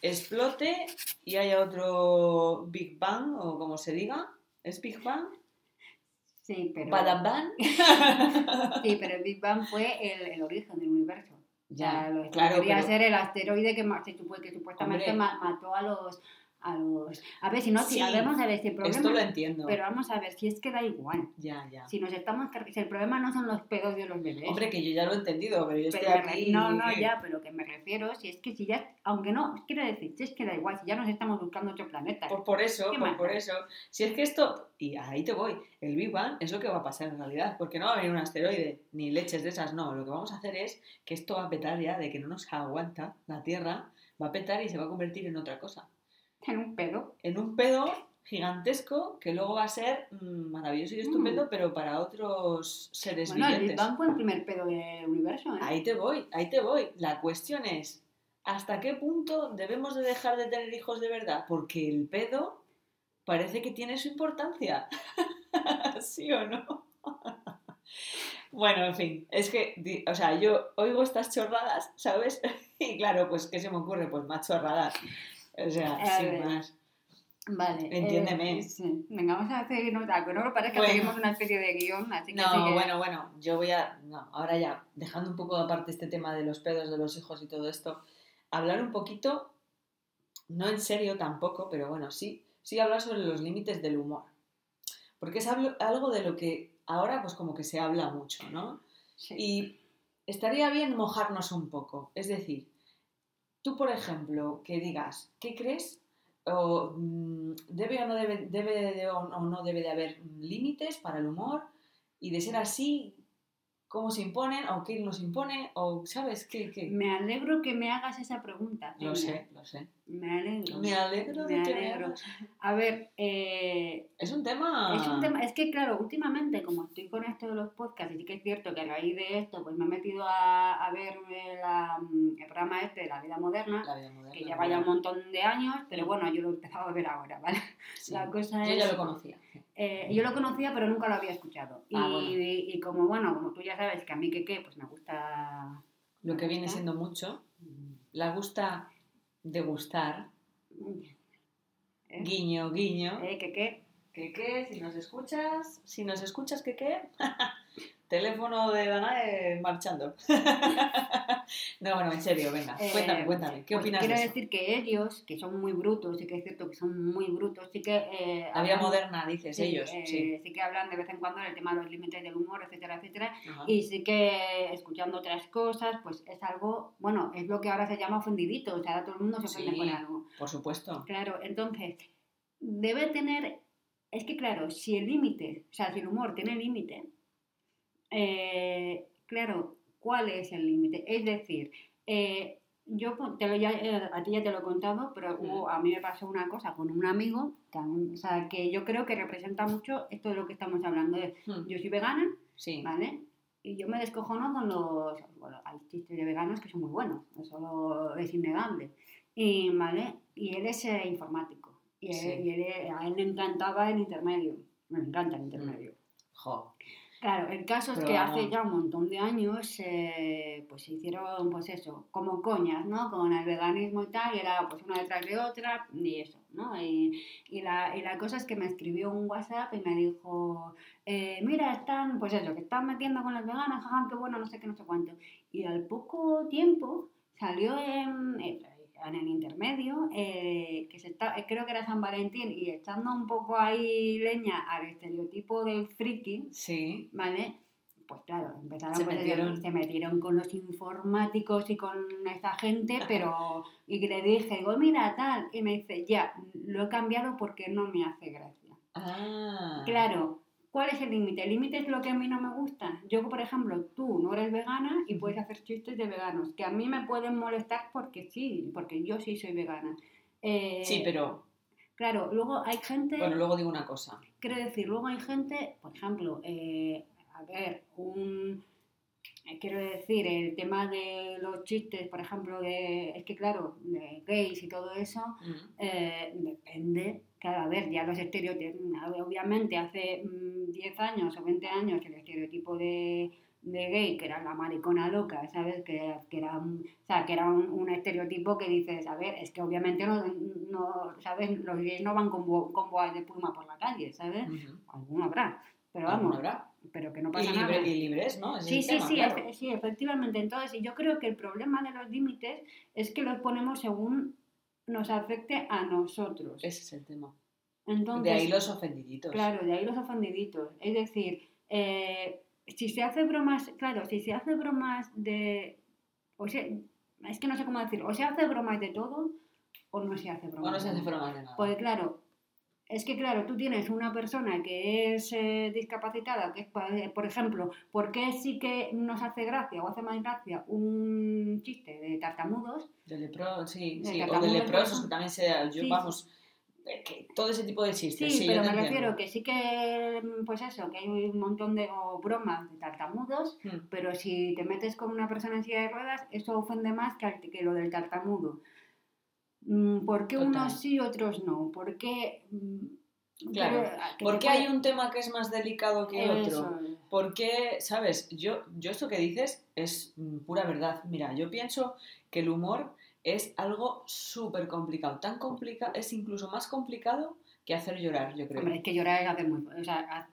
explote y haya otro Big Bang o como se diga, ¿es Big Bang? Sí, pero... Bang? <laughs> sí, pero el Big Bang fue el origen del universo. Ya, lo claro, podría ser el asteroide que, que supuestamente mató a los a los... A ver, si no, si vamos a ver si el problema... Esto lo entiendo. Pero vamos a ver, si es que da igual. Ya, ya. Si nos estamos... Si el problema no son los pedos de los bebés. Hombre, que yo ya lo he entendido, pero yo estoy aquí... No, no, ya, pero que me refiero, si es que si ya... Aunque no, quiero decir, si es que da igual, si ya nos estamos buscando otro planeta. Por, por eso, por, por, eso. Si es que esto... Y ahí te voy. El Big Bang es lo que va a pasar en realidad, porque no va a venir un asteroide, ni leches de esas, no. Lo que vamos a hacer es que esto va a petar ya, de que no nos aguanta la Tierra, va a petar y se va a convertir en otra cosa. En un pedo. En un pedo gigantesco que luego va a ser mm, maravilloso y estupendo, mm. pero para otros seres bueno, vivientes. Bueno, el primer pedo del universo. ¿eh? Ahí te voy, ahí te voy. La cuestión es, ¿hasta qué punto debemos de dejar de tener hijos de verdad? Porque el pedo parece que tiene su importancia. <laughs> ¿Sí o no? <laughs> bueno, en fin, es que, o sea, yo oigo estas chorradas, ¿sabes? <laughs> y claro, pues, ¿qué se me ocurre? Pues más chorradas. O sea, sin más. Vale. Entiéndeme. Eh, sí. Venga, vamos a hacer nota, que no parece que bueno. seguimos una especie de guion, así que No, bueno, bueno, yo voy a. No, ahora ya, dejando un poco aparte este tema de los pedos de los hijos y todo esto, hablar un poquito, no en serio tampoco, pero bueno, sí, sí hablar sobre los límites del humor. Porque es algo de lo que ahora, pues como que se habla mucho, ¿no? Sí. Y estaría bien mojarnos un poco. Es decir, Tú, por ejemplo, que digas, ¿qué crees? O, mm, ¿Debe o no debe, debe o no debe de haber límites para el humor? Y de ser así, cómo se imponen o quién nos impone o sabes qué, me alegro que me hagas esa pregunta lo sé sé me alegro me alegro me a ver eh, es un tema es un tema es que claro últimamente como estoy con esto de los podcasts y sí que es cierto que a raíz de esto pues me he metido a, a ver mm, el programa este de la vida moderna, que ya vaya un montón de años pero bueno yo lo he empezado a ver ahora vale la cosa yo ya lo conocía. eh, yo lo conocía, pero nunca lo había escuchado. Ah, y, como, bueno, como tú ya sabes que a mí que qué, pues me gusta... Lo que viene siendo mucho. Mm. La gusta degustar. ¿Eh? Guiño, guiño. ¿Eh? ¿Qué qué? ¿Qué qué? Si nos escuchas, si nos escuchas, ¿qué qué? <laughs> Teléfono de Danae marchando. <laughs> no, bueno, en serio, venga, eh, cuéntame, cuéntame. ¿Qué pues opinas Quiero decir que ellos, que son muy brutos, sí que es cierto que son muy brutos, sí que... Eh, La vida moderna, dices, ellos. Eh, sí. sí. que hablan de vez en cuando del tema de los límites del humor, etcétera, etcétera. Y sí que escuchando otras cosas, pues es algo, bueno, es lo que ahora se llama ofendidito, o sea, ahora todo el mundo se ofende con algo. Por supuesto. Claro, entonces, debe tener... Es que claro, si el límite, o sea, si el humor tiene límite, eh, claro, ¿cuál es el límite? Es decir, eh, yo te lo ya, eh, a ti ya te lo he contado, pero a mí me pasó una cosa con un amigo, o sea, que yo creo que representa mucho esto de lo que estamos hablando. De, hmm. Yo soy vegana, sí. ¿vale? Y yo me descojono con los... Bueno, hay chistes de veganos que son muy buenos, eso es innegable. Y, ¿vale? y él es informático. Y, a él le encantaba el intermedio. Me encanta el intermedio. Jo. Claro, el caso es que hace ya un montón de años eh, pues se hicieron pues eso, como coñas, ¿no? Con el veganismo y tal, y era pues una detrás de otra y eso, ¿no? Y, y, la, y la cosa es que me escribió un WhatsApp y me dijo, eh, mira, están, pues eso, que están metiendo con las veganas, jaja, qué bueno, no sé qué, no sé cuánto. Y al poco tiempo salió en, en el intermedio, eh, que se está, creo que era San Valentín, y echando un poco ahí leña al estereotipo del friki, Sí. ¿vale? Pues claro, empezaron Se pues, metieron. se metieron con los informáticos y con esta gente, pero y le dije, digo, mira, tal, y me dice, ya, lo he cambiado porque no me hace gracia. Ah. Claro, ¿cuál es el límite? El límite es lo que a mí no me gusta. Yo, por ejemplo, tú no eres vegana y puedes hacer chistes de veganos, que a mí me pueden molestar porque sí, porque yo sí soy vegana. Eh, Sí, pero Claro, luego hay gente, bueno, luego digo una cosa. quiero decir, luego hay gente, por ejemplo, eh, a ver, un... eh, Quiero decir, el tema de los chistes, por ejemplo, de, es que claro, de gays y todo eso, Mm. eh, depende, claro, a ver, ya los estereotipos, obviamente hace mm, 10 años o 20 años el estereotipo de, de gay, que era la maricona loca, ¿sabes? Que, que era, un, o sea, que era un, un estereotipo que dices, a ver, es que obviamente no, no ¿sabes? Los gays no van con, bo- con boas de pluma por la calle, ¿sabes? Ujú. Alguno habrá, pero Alguno vamos, habrá. Pero que no Y, pasa libre- nada. y libres, ¿no? Sí, sí, tema, sí, claro. sí, efectivamente. Entonces, yo creo que el problema de los límites es que los ponemos según nos afecte a nosotros. Ese es el tema. Entonces, de ahí los ofendiditos. Claro, de ahí los ofendiditos. Es decir, eh, si se hace bromas, claro, si se hace bromas de... O sea, es que no sé cómo decir, o se hace bromas de todo o no se hace bromas. O no se hace bromas de nada. Pues claro, es que claro, tú tienes una persona que es eh, discapacitada, que es, por- por ejemplo, ¿por qué sí que nos hace gracia o hace más gracia un chiste de tartamudos? De lepro, sí, De sí. O de tartamudo, leprosos, que también sea. Yo, Sí, vamos. eh, que todo ese tipo de chistes. Sí, Sí, pero me refiero que sí que, mm, pues eso, que hay un montón de o bromas de tartamudos, Mm. pero si te metes con una persona en silla de ruedas, eso ofende más que, que lo del tartamudo. Mm, ¿Por qué Total. unos sí y otros no? ¿Por qué...? mm, Claro, ah, que ¿Por qué puede- hay un tema que es más delicado que otro? Eso es. Porque, ¿sabes? Yo, yo esto que dices es mm, pura verdad. Mira, yo pienso que el humor es algo súper complicado. Tan complicado, es incluso más complicado que hacer llorar, yo creo. Hombre, es que llorar es hacer muy... O sea,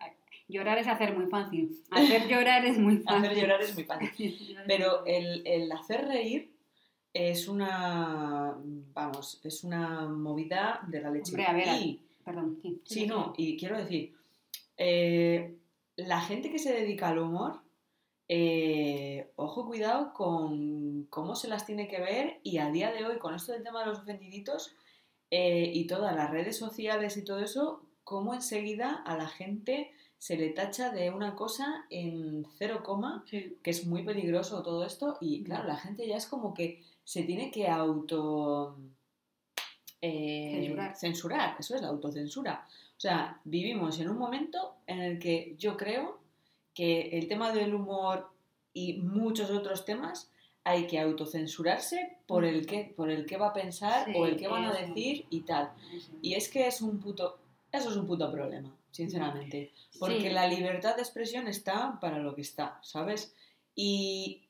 llorar es hacer muy fácil. Hacer <laughs> llorar es muy fácil. Hacer llorar es muy fácil. Pero el, el hacer reír es una, vamos, es una movida de la leche. Hombre, a ver, y, Perdón, sí. sí, no, y quiero decir, eh, la gente que se dedica al humor, eh, ojo, cuidado con cómo se las tiene que ver y a día de hoy, con esto del tema de los ofendiditos eh, y todas las redes sociales y todo eso, cómo enseguida a la gente se le tacha de una cosa en cero coma Sí. que es muy peligroso todo esto y claro, la gente ya es como que se tiene que auto eh, Censurar. censurar, eso es la autocensura. O sea, vivimos en un momento en el que yo creo que el tema del humor y muchos otros temas hay que autocensurarse por el que, por el que va a pensar Sí, o el que van a decir y tal. Y es que es un puto, eso es un puto problema, sinceramente. Porque Sí. la libertad de expresión está para lo que está, ¿sabes? Y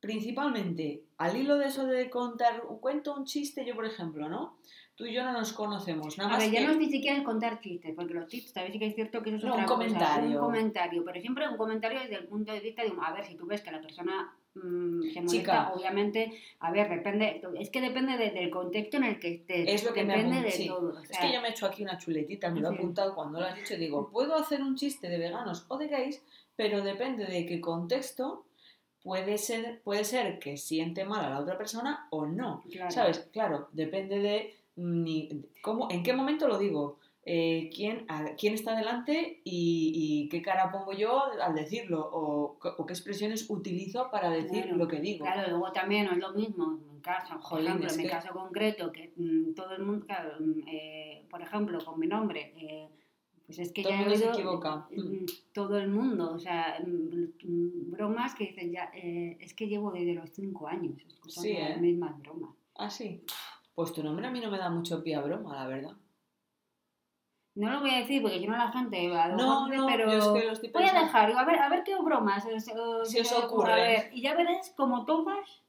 principalmente, al hilo de eso de contar, cuento un chiste, yo por ejemplo, ¿no? Tú y yo no nos conocemos, nada A más ver, ya que... no es ni siquiera contar chistes, porque los chistes, a ver sí que es cierto que eso es No, otra un cosa, comentario. un comentario, pero siempre un comentario desde el punto de vista de, un- a ver, si tú ves que la persona mm, se molesta, Chica. obviamente, a ver, depende, es que depende de- del contexto en el que estés, Es lo que me depende de sí. todo. o Es sea, que yo me he hecho aquí una chuletita, me lo he apuntado cuando lo has dicho, digo, puedo hacer un chiste de veganos o de gays, pero depende de qué contexto puede ser, puede ser que siente mal a la otra persona o no. claro. ¿Sabes? Claro, depende de ni, cómo, en qué momento lo digo, eh, quién, a- quién está delante y, y qué cara pongo yo al decirlo o, o qué expresiones utilizo para decir lo que digo. Claro, luego también no es lo mismo en mi caso, por Jolín, ejemplo, en mi que- caso concreto, que mm, todo el mundo, claro, mm, eh, por ejemplo, con mi nombre, eh, pues es que Todo ya el mundo se oído, equivoca. mm, todo el mundo, o sea, mm, bromas que dicen ya, eh, es que llevo desde los cinco años escuchando Sí, las ¿eh? mismas bromas. Ah, sí. Pues tu nombre a mí no me da mucho pie a broma, la verdad. No lo voy a decir porque si no la gente a lo No, dice, no, pero yo es que voy a dejar, a ver, a ver qué bromas os- os- Si os a ver, y ya veréis como todas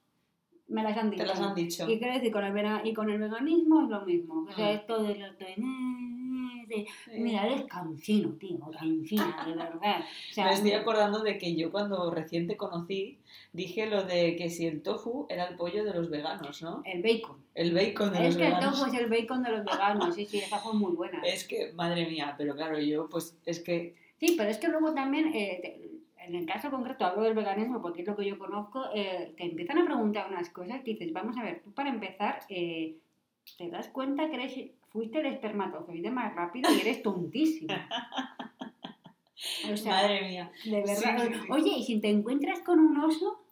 me las han dicho. Te las han dicho. Y quiero decir, con el, y con el veganismo es lo mismo. O sea, Mm. esto de lo de, "Eh, dice, mira, eres cansino, tío, cansina, de verdad. O sea, Me estoy acordando de que yo cuando recién te conocí dije lo de que si el tofu era el pollo de los veganos, ¿no? el bacon. El bacon de Es los que el veganos. tofu es el bacon de los veganos, sí, sí, esa fue muy buena. Es que, madre mía, pero claro, yo pues es que... Sí, pero es que luego también, eh, te- en el caso concreto, hablo del veganismo porque es lo que yo conozco, eh, te empiezan a preguntar unas cosas que dices, vamos a ver, tú para empezar, eh, te das cuenta que eres, fuiste el espermatozoide más rápido y eres tontísimo. O sea, madre mía. de verdad. sí, sí, sí. Oye, y si te encuentras con un oso,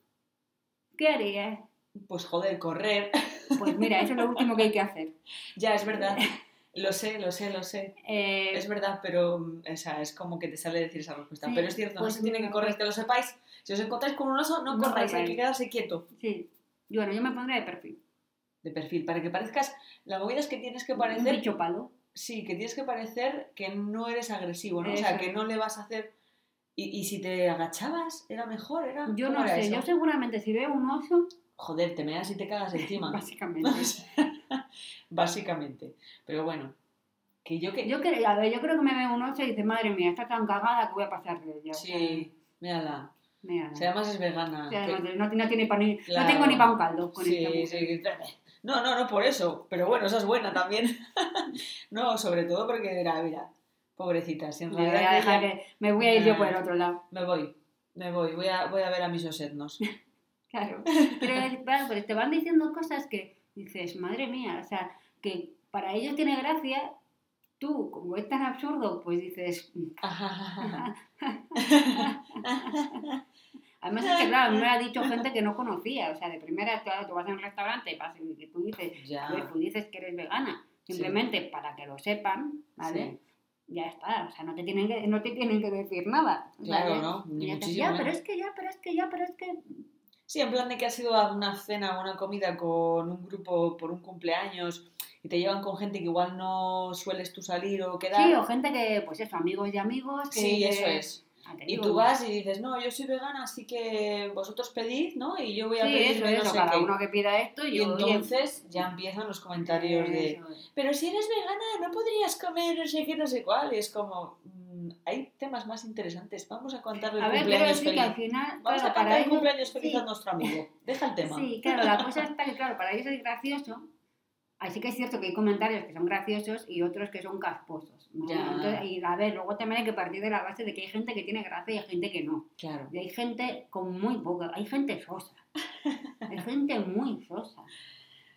¿qué harías? Pues joder, correr. Pues mira, eso es lo último que hay que hacer. ya, es verdad. Lo sé, lo sé, lo sé. Eh, Es verdad, pero o sea, es como que te sale decir esa respuesta. Sí, pero es cierto, pues no se tiene que correr, que lo sepáis. Si os encontráis con un oso, no No corráis, hay que quedarse quieto. sí. Y bueno, yo me pondré de perfil. De perfil, para que parezcas. La movida es que tienes que Un parecer. bicho palo. Sí, que tienes que parecer que no eres agresivo, ¿no? O sea, que no le vas a hacer. Y, y si te agachabas, era mejor, era. Yo ¿cómo no era sé, eso? yo seguramente si veo un oso, Joder, te meas y te cagas encima. <laughs> básicamente. <laughs> Básicamente. Pero bueno, que yo que. Yo creo, a ver, yo creo que me ve un oso y dice, madre mía, está tan cagada que voy a pasar de ella. Sí, mírala. Mira, O sea, además es vegana. o sea, que- no, no tiene pa' ni- Claro. no tengo ni para un caldo con Sí, sí. No, no, no por eso. Pero bueno, esa es buena también. <laughs> no, sobre todo porque, mira, mira, pobrecita, si en Me voy, realidad a dejar ella- que- me voy a ir yo por el Nah. otro lado. me voy, me voy, voy a, voy a ver a mis osetnos. <laughs> Claro. <laughs> Pero claro, pues te van diciendo cosas que dices, madre mía, o sea, que para ellos tiene gracia, tú, como es tan absurdo, pues dices. Además es que, claro, me lo ha <laughs> dicho gente que no conocía, o sea, de primera, claro, tú vas a un restaurante y y tú dices, ya. pues, tú dices que eres vegana, simplemente para que lo sepan, ¿vale? Ya está, o sea, no te tienen que, no te tienen que decir nada. Claro, ¿vale? ¿no? Y ya, muchísimo ya, pero es que ya, pero es que ya, pero es que. Sí, en plan de que has ido a una cena o una comida con un grupo por un cumpleaños y te llevan con gente que igual no sueles tú salir o quedar. Sí, o gente que, pues eso, amigos de amigos. Que, Sí, eso es. Ah, Y tú vas y dices, no, yo soy vegana, así que vosotros pedid, ¿no? Y yo voy a Sí, pedir eso, no eso, sé cada qué. uno que pida esto y, Y yo, entonces ya empiezan los comentarios de, eso pero si eres vegana no podrías comer no sé qué, no sé cuál. Y es como, mm, hay temas más interesantes. Vamos a contarle el A ver, cumpleaños decir que al feliz. final, Vamos claro, a para cantar el ellos, cumpleaños feliz sí, a nuestro amigo. Deja el tema. Sí, claro, la cosa está que, claro, para ellos es gracioso. Así que es cierto que hay comentarios que son graciosos y otros que son casposos. ¿No? Ya. Entonces, y a ver, luego también hay que partir de la base de que hay gente que tiene gracia y hay gente que no. Claro. Y hay gente con muy poca, hay gente sosa. <laughs> Hay gente muy sosa.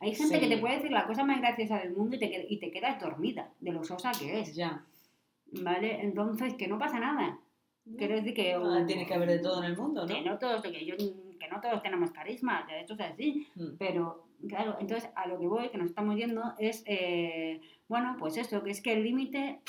Hay gente Sí. que te puede decir la cosa más graciosa del mundo y te, y te quedas dormida de lo sosa que es. Ya. ¿Vale? Entonces, que no pasa nada. Quiero decir que... Ah, tiene que haber de todo en el mundo, ¿no? Que no todos, que yo- que no todos tenemos carisma, que esto es así. Mm. Pero, claro, entonces a lo que voy, que nos estamos yendo, es, eh, bueno, pues eso, que es que el límite,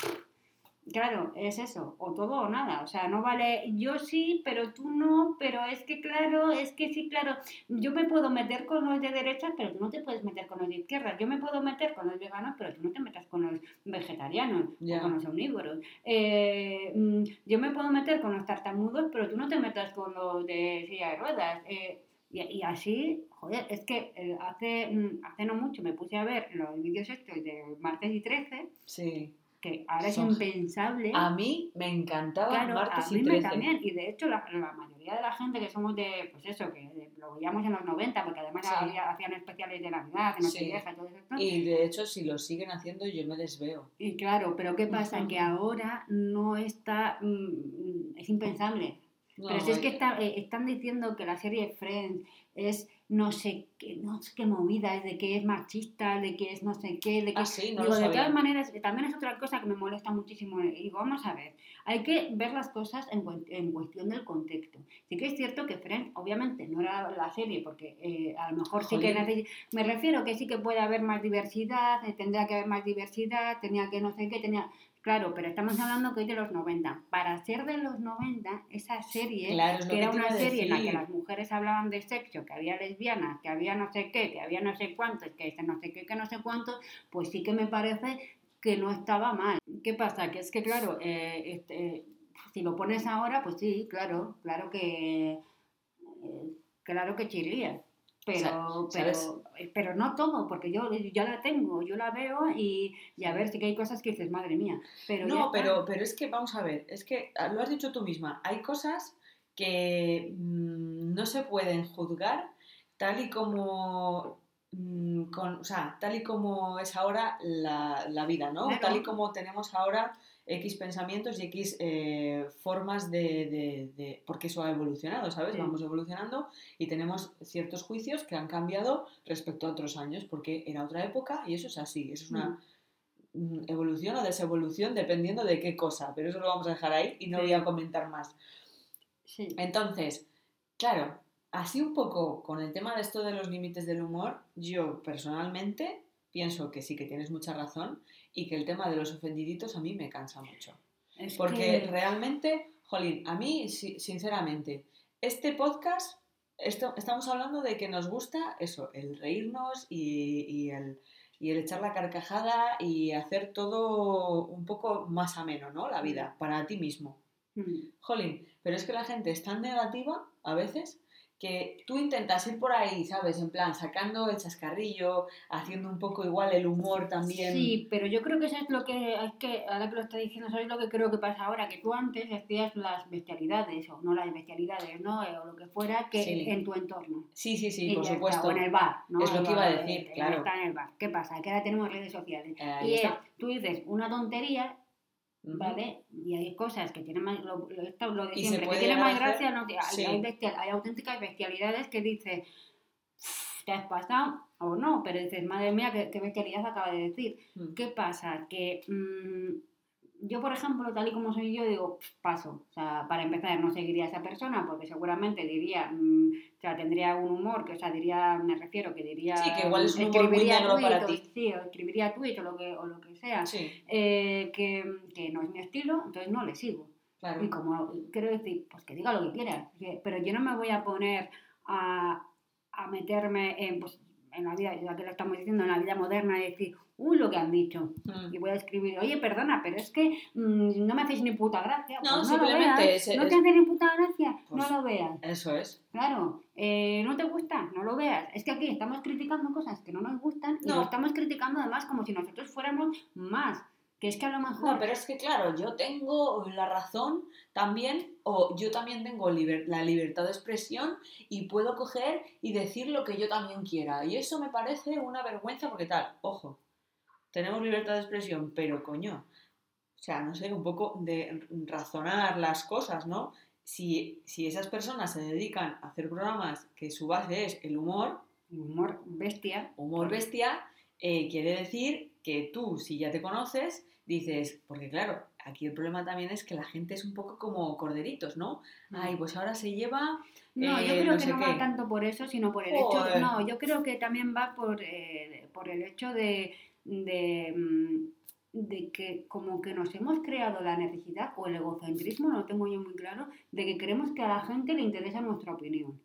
claro, es eso, o todo o nada. O sea, no vale yo sí, pero tú no, pero es que, claro, es que sí, claro, yo me puedo meter con los de derechas, pero tú no te puedes meter con los de izquierdas. Yo me puedo meter con los veganos, pero tú no te metas con los vegetarianos o con los omnívoros. Eh, mm, yo me puedo meter con los tartamudos, pero tú no te metas con los de silla de ruedas. Eh, y, y así, joder, es que eh, hace, mm, hace no mucho me puse a ver los vídeos estos de martes y 13, Sí. que ahora Son- es impensable. A mí me encantaba Claro, martes a mí y me 13. también, y de hecho la, la mayoría de la gente que somos de, pues eso, que de- lo veíamos en los 90, porque además Sí. había- hacían especiales de Navidad, de. Nochevieja y todo eso. Y de hecho, si lo siguen haciendo, yo me les veo. Y claro, pero ¿qué pasa? Que ahora no está, mm, es impensable. No, Pero si es que eh, está- eh, están diciendo que la serie Friends es no sé qué, no sé qué movida, es de que es machista, de que es no sé qué, de que... Ah, sí, no digo, de todas maneras, eh, también es otra cosa que me molesta muchísimo. Y digo, vamos a ver, hay que ver las cosas en, en cuestión del contexto. Sí que es cierto que Friends, obviamente, no era la serie, porque eh, a lo mejor sí que... Necesi- Me refiero que sí que puede haber más diversidad, eh, tendría que haber más diversidad, tenía que no sé qué, tenía... Claro, pero estamos hablando que es de los 90. Para ser de los 90, esa serie Claro, que era una serie en la que las mujeres hablaban de sexo, que había lesbianas, que había no sé qué, que había no sé cuántos, que este no sé qué, que no sé cuántos, pues sí que me parece que no estaba mal. ¿Qué pasa? Que es que, claro, eh, este, si lo pones ahora, pues sí, claro, claro que, eh, claro que chirría. Pero, ¿sabes? pero, eh, pero no todo, porque yo ya la tengo, yo la veo y, y a ver, sí que hay cosas que dices, madre mía. Pero No, pero, pero es que vamos a ver, es que ah, lo has dicho tú misma, hay cosas que mm, no se pueden juzgar tal y como, mm, con, o sea, tal y como es ahora la, la vida, ¿no? Claro. Tal y como tenemos ahora X pensamientos y X eh, formas de, de- de- porque eso ha evolucionado, ¿sabes? Sí. Vamos evolucionando y tenemos ciertos juicios que han cambiado respecto a otros años porque era otra época y eso es así, eso es una mm, evolución o desevolución dependiendo de qué cosa, pero eso lo vamos a dejar ahí y no Sí. voy a comentar más. Sí. Entonces, claro, así un poco con el tema de esto de los límites del humor, yo personalmente pienso que sí que tienes mucha razón y que el tema de los ofendiditos a mí me cansa mucho. Es Porque que- realmente, jolín, a mí, si- sinceramente, este podcast, esto, estamos hablando de que nos gusta eso, el reírnos y, y el, y el echar la carcajada y hacer todo un poco más ameno, ¿no? La vida, para ti mismo. Mm. Jolín, pero es que la gente es tan negativa a veces que tú intentas ir por ahí, ¿sabes? En plan, sacando el chascarrillo, haciendo un poco igual el humor también. Sí, pero yo creo que eso es lo que, es que ahora que lo está diciendo, eso es lo que creo que pasa ahora, que tú antes hacías las bestialidades, o no las bestialidades, ¿no? Eh, O lo que fuera, que Sí. en tu entorno. Sí, sí, sí, Y por está, supueto. O en el bar, ¿no? Es lo El que iba a decir, eh, claro. Está en el bar. ¿Qué pasa? Que ahora tenemos redes sociales. Eh, ahí y es, tú dices una tontería. ¿Vale? Y hay cosas que tienen más, lo, lo, esto- lo de siempre, que tienen más gracia, no, hay, Sí. hay, bestial- hay auténticas bestialidades que dices, te has pasado, o no, pero dices, madre mía, qué, qué bestialidad acaba de decir. Mm. ¿Qué pasa? Que mm, yo, por ejemplo, tal y como soy yo, digo, "Pff, paso. O sea, para empezar, no seguiría a esa persona porque seguramente diría, mm, o sea, tendría un humor que, o sea, diría, me refiero, que diría. Sí, que igual es un humor muy negro para o- ti. Sí, o escribiría tweet o lo que, o lo que sea. Sí, eh, que, que no es mi estilo, entonces no le sigo. claro. Y como quiero decir, pues que diga lo que quiera, pero yo no me voy a poner a, a meterme en, pues, en la vida, ya que lo estamos diciendo, en la vida moderna decir, uy, lo que han dicho. Mm. Y voy a escribir, oye, perdona, pero es que mm, no me hacéis ni puta gracia. No, Pues no lo simplemente veas. es- no te hace ni puta gracia, Pues- no lo veas. Eso es. Claro, eh, no te gusta, no lo veas. Es que aquí estamos criticando cosas que no nos gustan y lo estamos criticando además como si nosotros fuéramos más. Que es que a lo mejor No, pero es que claro, yo tengo la razón también, o yo también tengo liber- la libertad de expresión y puedo coger y decir lo que yo también quiera. Y eso me parece una vergüenza porque tal, ojo, tenemos libertad de expresión, pero coño, o sea, no sé, un poco de razonar las cosas, ¿no? Si, si esas personas se dedican a hacer programas que su base es el humor, humor bestia. humor bestia, eh, quiere decir que tú, si ya te conoces, dices, porque claro, aquí el problema también es que la gente es un poco como corderitos, ¿no? Ay, pues ahora se lleva... No, yo eh, creo no que no qué. va tanto por eso, sino por el hecho. No, yo creo que también va por, eh, por el hecho de, de, mm, de que como que nos hemos creado la necesidad o el egocentrismo, no lo tengo yo muy claro, de que queremos que a la gente le interesa nuestra opinión.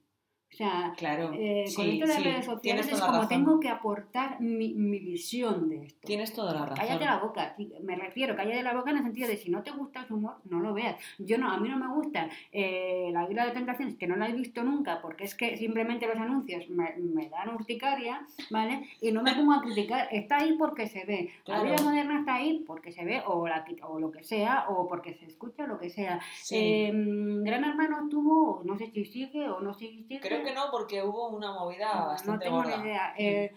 O sea, Claro, eh, con esto de las sí, redes sociales es como razón. tengo que aportar mi, mi visión de esto. Tienes toda la razón. Cállate la boca, me refiero, cállate la boca en el sentido de si no te gusta su humor, no lo veas. Yo no, a mí no me gusta eh, la Isla de Tentaciones, que no la he visto nunca, porque es que simplemente los anuncios me, me dan urticaria, ¿vale? Y no me pongo a criticar, está ahí porque se ve. Claro. La vida moderna está ahí porque se ve, o, la, o lo que sea, o porque se escucha, o lo que sea. Sí. Eh, Gran Hermano tuvo, no sé si sigue o no sé si sigue. Creo que no, porque hubo una movida No, bastante tengo gorda. ni idea. Eh,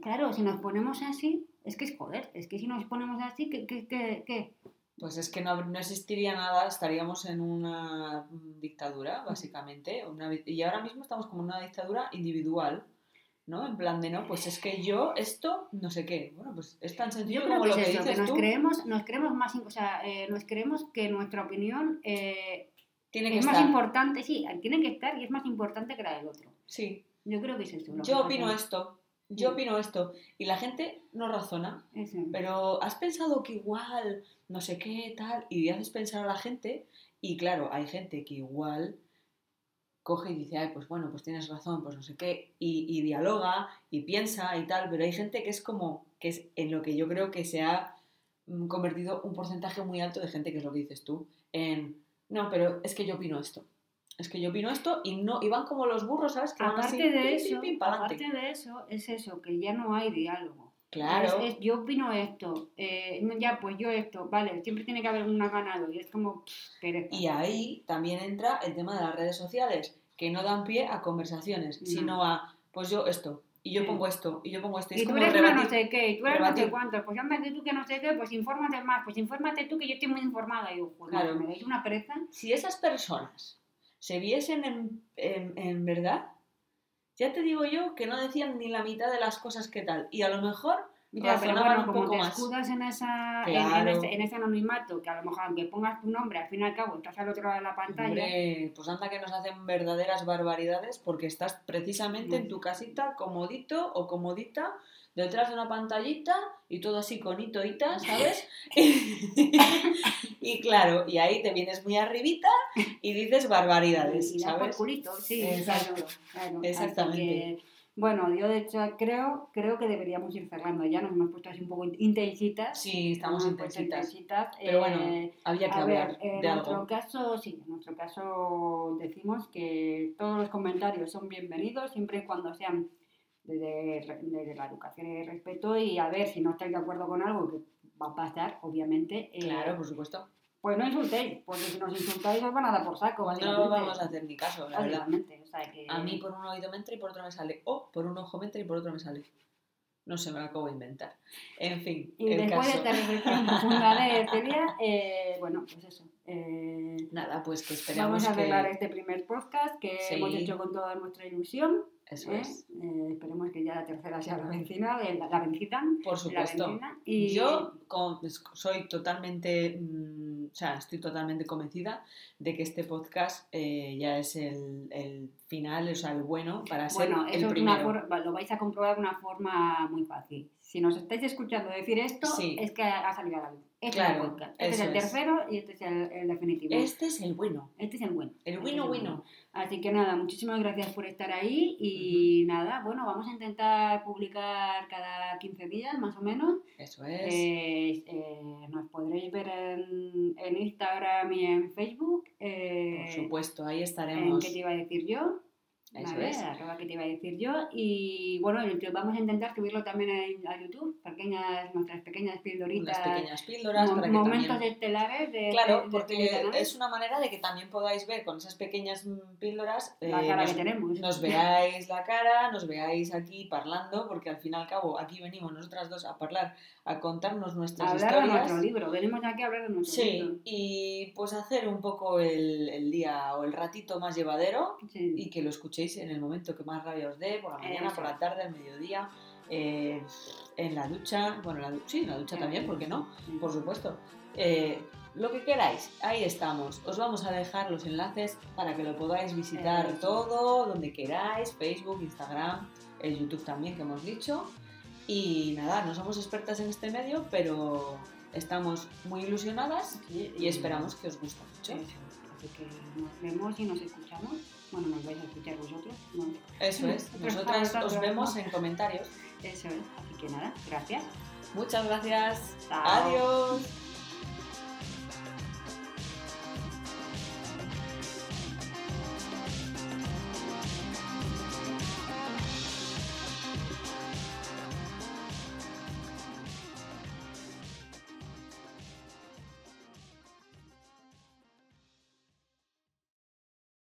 claro, si nos ponemos así, es que es joder, es que si nos ponemos así, ¿qué? qué, qué, qué? Pues es que no, no existiría nada, estaríamos en una dictadura, básicamente. una y ahora mismo estamos como en una dictadura individual, ¿no? En plan de, no, pues es que yo, esto, no sé qué. Bueno, pues es tan sencillo Yo creo como que lo es que eso, que nos tú. creemos, nos creemos más, o sea, eh, nos creemos que nuestra opinión eh, Tiene que es más importante, sí, tiene que estar y es más importante que la del otro. Sí. Yo creo que es eso. Yo opino esto. Yo opino esto. Y la gente no razona. Eso. Pero has pensado que igual, no sé qué, tal, y haces pensar a la gente, y claro, hay gente que igual coge y dice, ay, pues bueno, pues tienes razón, pues no sé qué, y, y dialoga y piensa y tal, pero hay gente que es como, que es en lo que yo creo que se ha mm, convertido un porcentaje muy alto de gente, que es lo que dices tú, en, no, pero es que yo opino esto. es que yo opino esto y no y van como los burros, ¿sabes? Que van Aparte así, de eso, pim, pim, pa'lante. aparte de eso, es eso, que ya no hay diálogo. Claro. Es- es, yo opino esto, eh, ya pues yo esto, vale, siempre tiene que haber una ganado y es como pff. Y ahí también entra el tema de las redes sociales, que no dan pie a conversaciones, No. sino a, pues yo esto, y yo pongo esto, y yo pongo esto. Y Y es tú como eres una no rebatir. sé qué, y tú eres no sé rebatir. cuánto, pues hombre, que tú que no sé qué, pues infórmate más, pues infórmate tú que yo estoy muy informada. Y yo, Claro. me dais una pereza. Si esas personas se viesen en, en- en verdad, ya te digo yo que no decían ni la mitad de las cosas que tal. Y a lo mejor Ya, pero bueno, un como poco te más. escudas en, esa, en- en, Claro. ese, en anonimato, que a lo mejor aunque pongas tu nombre, al fin y al cabo estás al otro lado de la pantalla, Hombre, pues anda que nos hacen verdaderas barbaridades porque estás precisamente en Mm. tu casita, comodito o comodita, detrás de una pantallita y todo así con hito hita, ¿sabes? <laughs> y claro, y ahí te vienes muy arribita y dices barbaridades, y das por ¿sabes? culito, sí, Exacto. claro, claro. Exactamente. Bueno, yo de hecho creo, creo que deberíamos ir cerrando ya, nos hemos puesto así un poco intensitas. Sí, estamos intensitas. intensitas, Pero eh, bueno, había que hablar ver, en de nuestro algo. caso, sí, en nuestro caso decimos que todos los comentarios son bienvenidos siempre y cuando sean desde, desde la educación y el respeto y a ver si no estáis de acuerdo con algo que va a pasar, obviamente, eh, Claro, por supuesto. pues no insultéis, porque si nos insultáis os van a dar por saco. No vamos a hacer ni caso, la verdad. Sea que... A mí por un oído me entra y por otro me sale. O por un ojo me entra y por otro me sale. No sé, me lo acabo de inventar. En fin, Y el después caso. de esta profunda de Celia, eh, bueno, pues eso. eh, Nada, pues que esperamos Vamos a que... arreglar este primer podcast que Sí. hemos hecho con toda nuestra ilusión. Eso ¿eh? es. Eh, esperemos que ya la tercera sea la vencida, la, la vencida. Por supuesto. Y Yo con- pues, soy totalmente, mm, o sea, estoy totalmente convencida de que este podcast eh, ya es el, el final, o sea, el bueno para ser bueno, el eso es una primero. lo vais a comprobar de una forma muy fácil. Si nos estáis escuchando decir esto, Sí. es que ha salido a la luz. Este Claro, es el podcast. Este es el es. tercero y este es el, el definitivo. Este es el bueno, Este es el bueno. el Este bueno es el bueno. Así que nada, muchísimas gracias por estar ahí y nada, bueno, vamos a intentar publicar cada 15 días más o menos. Eso es. Eh, eh, nos podréis ver en, en Instagram y en Facebook. eh, Por supuesto, ahí en estaremos. qué te iba a decir yo. Eso Vale, es. arroba qué te iba a decir yo. Y bueno, vamos a intentar subirlo también a YouTube, pequeñas, nuestras pequeñas pildoritas, Unas pequeñas píldoras para que momentos también... estelares de, Claro, de- de porque este es una manera de que también podáis ver con esas pequeñas mm, píldoras, la eh, cara nos, que tenemos. nos <laughs> veáis la cara, nos veáis aquí parlando, porque al fin y al cabo aquí venimos nosotras dos a hablar, a contarnos nuestras a hablar de historias. nuestro libro, venimos aquí a hablar de nuestro libro. Sí, y pues hacer un poco el, el día o el ratito más llevadero Sí. y que lo escuchéis en el momento que más rabia os dé, por la mañana, por la tarde, al mediodía, eh, en la ducha, bueno, la sí, en la ducha también, ¿por qué no? Por supuesto. Eh, lo que queráis, ahí estamos. Os vamos a dejar los enlaces para que lo podáis visitar todo, donde queráis, Facebook, Instagram, el YouTube también que hemos dicho. Y nada, no somos expertas en este medio, pero estamos muy ilusionadas y esperamos que os guste mucho. Así que nos vemos y nos escuchamos. Bueno, nos vais a escuchar vosotros. ¿no? Eso es. <laughs> Nosotras os vemos en comentarios. Eso es. Así que nada, gracias. Muchas gracias. Chao. Adiós.